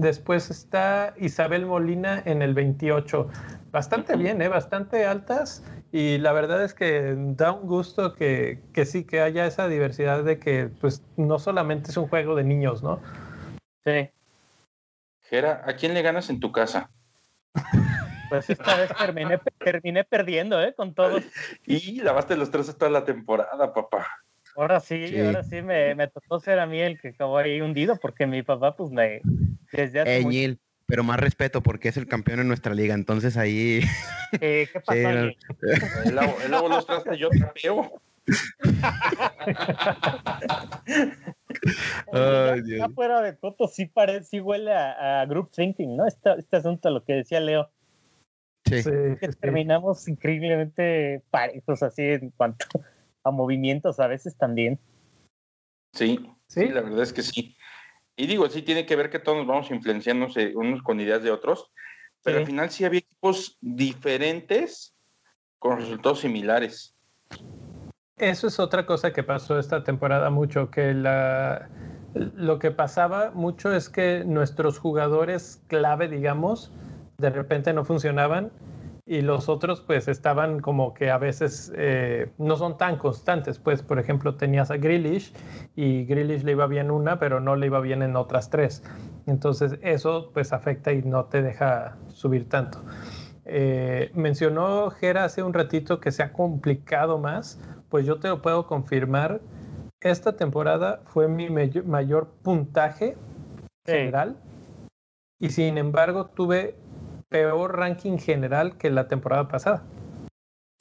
Después está Isabel Molina en el 28. Bastante bien, ¿eh? bastante altas. Y la verdad es que da un gusto que, que sí, que haya esa diversidad de que pues no solamente es un juego de niños, ¿no? Sí. Gera, ¿a quién le ganas en tu casa? Pues esta vez terminé, terminé perdiendo, ¿eh? Con todos. Y lavaste los tres toda la temporada, papá. Ahora sí, ahora sí me, me, tocó ser a mí el que acabó ahí hundido, porque mi papá, pues me, desde hace pero más respeto porque es el campeón en nuestra liga, entonces ahí... Eh, ¿Qué pasó? Sí, luego los trastes yo trapeo. Ay, ya, fuera de Coto, sí parece, sí huele a, group thinking, ¿no? Este, este asunto, lo que decía Leo. Sí. que terminamos increíblemente parejos así en cuanto a movimientos a veces también. Sí, sí, la verdad es que sí. Y digo, sí tiene que ver que todos nos vamos influenciando unos con ideas de otros, pero al final sí había equipos diferentes con resultados similares. Eso es otra cosa que pasó esta temporada mucho, que la, lo que pasaba mucho es que nuestros jugadores clave, digamos, de repente no funcionaban y los otros pues estaban como que a veces eh, no son tan constantes. Pues por ejemplo tenías a Grealish y Grealish le iba bien una, pero no le iba bien en otras tres. Entonces eso pues afecta y no te deja subir tanto. Eh, mencionó Gera hace un ratito que se ha complicado más, pues yo te lo puedo confirmar. Esta temporada fue mi mayor puntaje general y sin embargo tuve peor ranking general que la temporada pasada.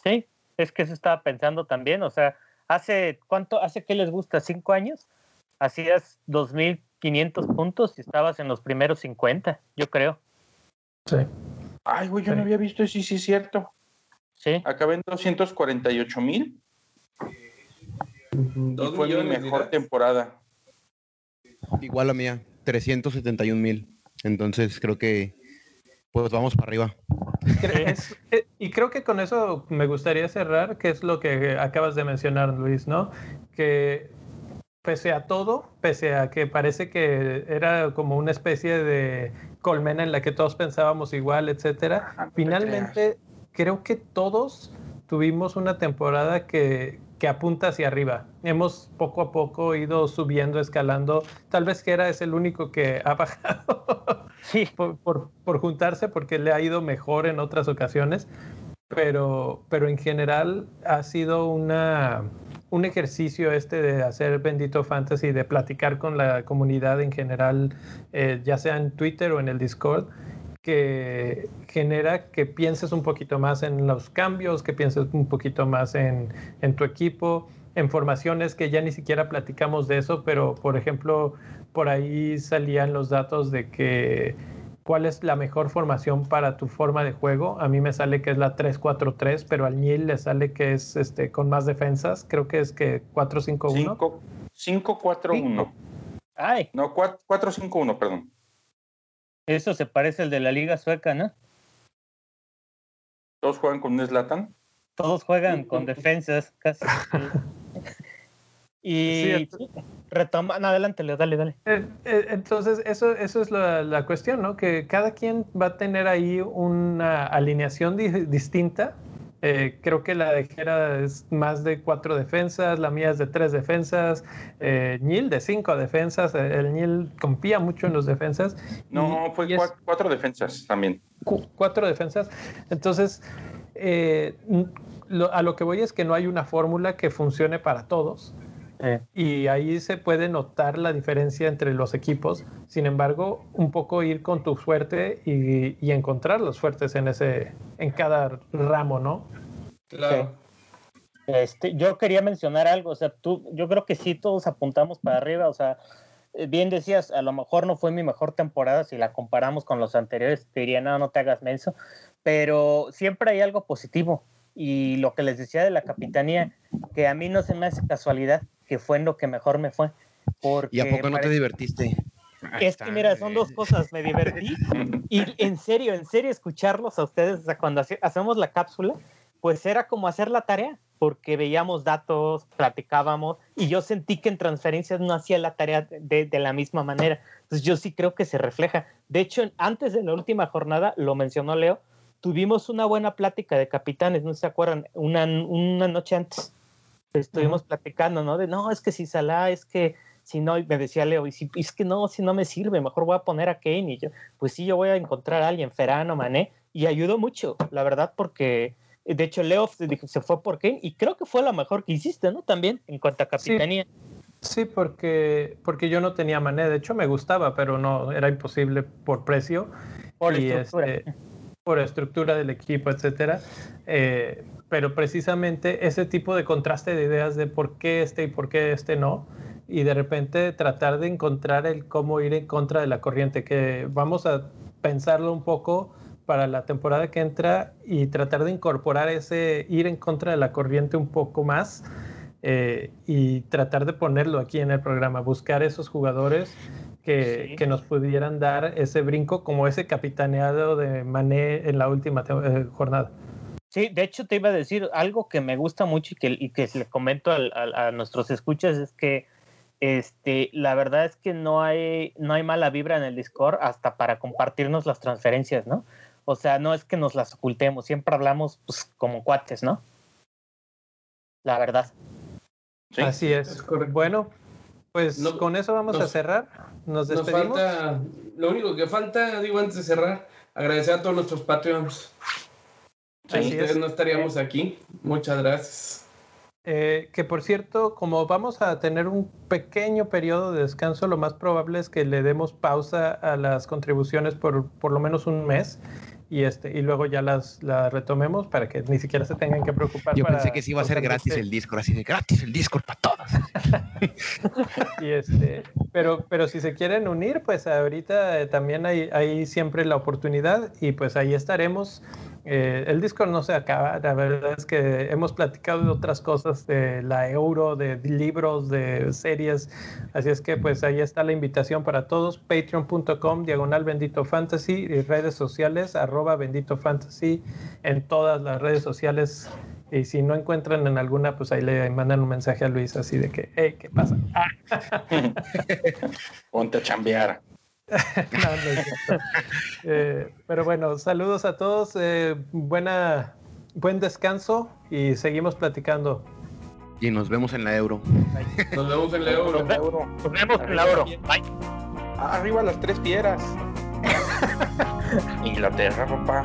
Sí, es que eso estaba pensando también, o sea, hace cuánto, hace que les gusta, cinco años, hacías 2.500 puntos y estabas en los primeros 50, yo creo. Sí. Ay, güey, yo no había visto eso, sí, sí, es cierto. Sí. Acabé en 248 mil. Y fue mi mejor temporada. Igual la mía, 371 mil. Entonces creo que pues vamos para arriba. Eh, y creo que con eso me gustaría cerrar, que es lo que acabas de mencionar, Luis, ¿no? Que pese a todo, pese a que parece que era como una especie de colmena en la que todos pensábamos igual, etcétera, finalmente creo que todos tuvimos una temporada que, que apunta hacia arriba. Hemos poco a poco ido subiendo, escalando. Tal vez que era es el único que ha bajado sí. por, juntarse porque le ha ido mejor en otras ocasiones. Pero, pero en general ha sido una, un ejercicio este de hacer Bendito Fantasy, de platicar con la comunidad en general, eh, ya sea en Twitter o en el Discord que genera que pienses un poquito más en los cambios, que pienses un poquito más en, tu equipo, en formaciones que ya ni siquiera platicamos de eso, pero por ejemplo, por ahí salían los datos de que cuál es la mejor formación para tu forma de juego. A mí me sale que es la 3-4-3, pero al Nil le sale que es este con más defensas. Creo que es que 4-5-1. 5-4-1. Ay. No, 4-5-1, perdón. Eso se parece al de la Liga Sueca, ¿no? ¿Todos juegan con un Slatan? Todos juegan con defensas, casi. y retoma, adelante, dale, dale. Eh, eh, entonces, eso, eso es la, cuestión, ¿no? Que cada quien va a tener ahí una alineación distinta eh, creo que la de Jera es más de cuatro defensas, la mía es de tres defensas, eh, Nil de cinco defensas, eh, el Nil confía mucho en los defensas. No, fue cuatro, defensas también. cuatro defensas. Entonces, a lo que voy es que no hay una fórmula que funcione para todos. Y ahí se puede notar la diferencia entre los equipos. Sin embargo, un poco ir con tu suerte y, encontrar los fuertes en ese, en cada ramo, ¿no? Claro. Este, yo quería mencionar algo, o sea, tú, yo creo que sí todos apuntamos para arriba, o sea, eh, bien decías, a lo mejor no fue mi mejor temporada si la comparamos con los anteriores, te diría, no, no te hagas menso, pero siempre hay algo positivo y lo que les decía de la capitanía, que a mí no se me hace casualidad, que fue en lo que mejor me fue. Porque ¿Y a poco no te divertiste? Es que mira, son dos cosas, me divertí y en serio, en serio escucharlos a ustedes, o sea, cuando hacemos la cápsula, pues era como hacer la tarea, porque veíamos datos, platicábamos y yo sentí que en transferencias no hacía la tarea de, de, la misma manera. Entonces yo sí creo que se refleja. De hecho, antes de la última jornada, lo mencionó Leo, tuvimos una buena plática de capitanes, ¿no se acuerdan? Una, una noche antes estuvimos platicando, ¿no? De no, es que si Salah, es que si no, me decía Leo, y si es que no, si no me sirve, mejor voy a poner a Kane. Y yo, pues sí, yo voy a encontrar a alguien, Ferano, Mané, y ayudó mucho, la verdad, porque de hecho Leo se fue por Kane y creo que fue la mejor que hiciste, ¿no? También en cuanto a capitanía. Sí. porque, porque yo no tenía Mané, de hecho me gustaba, pero no, era imposible por precio. Por y este, por estructura del equipo, etcétera. Eh, pero precisamente ese tipo de contraste de ideas de por qué este y por qué este no, y de repente tratar de encontrar el cómo ir en contra de la corriente, que vamos a pensarlo un poco para la temporada que entra y tratar de incorporar ese ir en contra de la corriente un poco más eh, y tratar de ponerlo aquí en el programa, buscar esos jugadores que, que, nos pudieran dar ese brinco como ese capitaneado de Mané en la última eh, jornada. Sí, de hecho te iba a decir algo que me gusta mucho y que, y que le comento al, a nuestros escuchas es que este, la verdad es que no hay, no hay mala vibra en el Discord hasta para compartirnos las transferencias, ¿no? O sea, no es que nos las ocultemos, siempre hablamos pues, como cuates, ¿no? La verdad. Así es. Bueno, pues con eso vamos a cerrar. Nos despedimos. falta, lo único que falta, digo antes de cerrar, agradecer a todos nuestros Patreons. Sin ustedes no estaríamos aquí. Muchas gracias. Eh, que por cierto, como vamos a tener un pequeño periodo de descanso, lo más probable es que le demos pausa a las contribuciones por por lo menos un mes y este y luego ya las, las retomemos para que ni siquiera se tengan que preocupar. Yo pensé que sí iba a ser gratis el Discord, así de gratis el Discord para todas. y este, pero, pero si se quieren unir, pues ahorita eh, también hay, hay siempre la oportunidad y pues ahí estaremos eh, el Discord no se acaba, la verdad es que hemos platicado de otras cosas, de la euro, de libros, de series, así es que pues ahí está la invitación para todos, patreon.com, diagonal bendito fantasy, y redes sociales, arroba bendito fantasy, en todas las redes sociales, y si no encuentran en alguna, pues ahí le mandan un mensaje a Luis así de que, hey, ¿qué pasa? Ponte a chambear. Eh, pero bueno, saludos a todos, eh, buena, buen descanso y seguimos platicando. Y nos vemos en la euro. Nos vemos en la euro. Nos vemos en la euro. Bye. Arriba las tres piedras. Inglaterra, papá.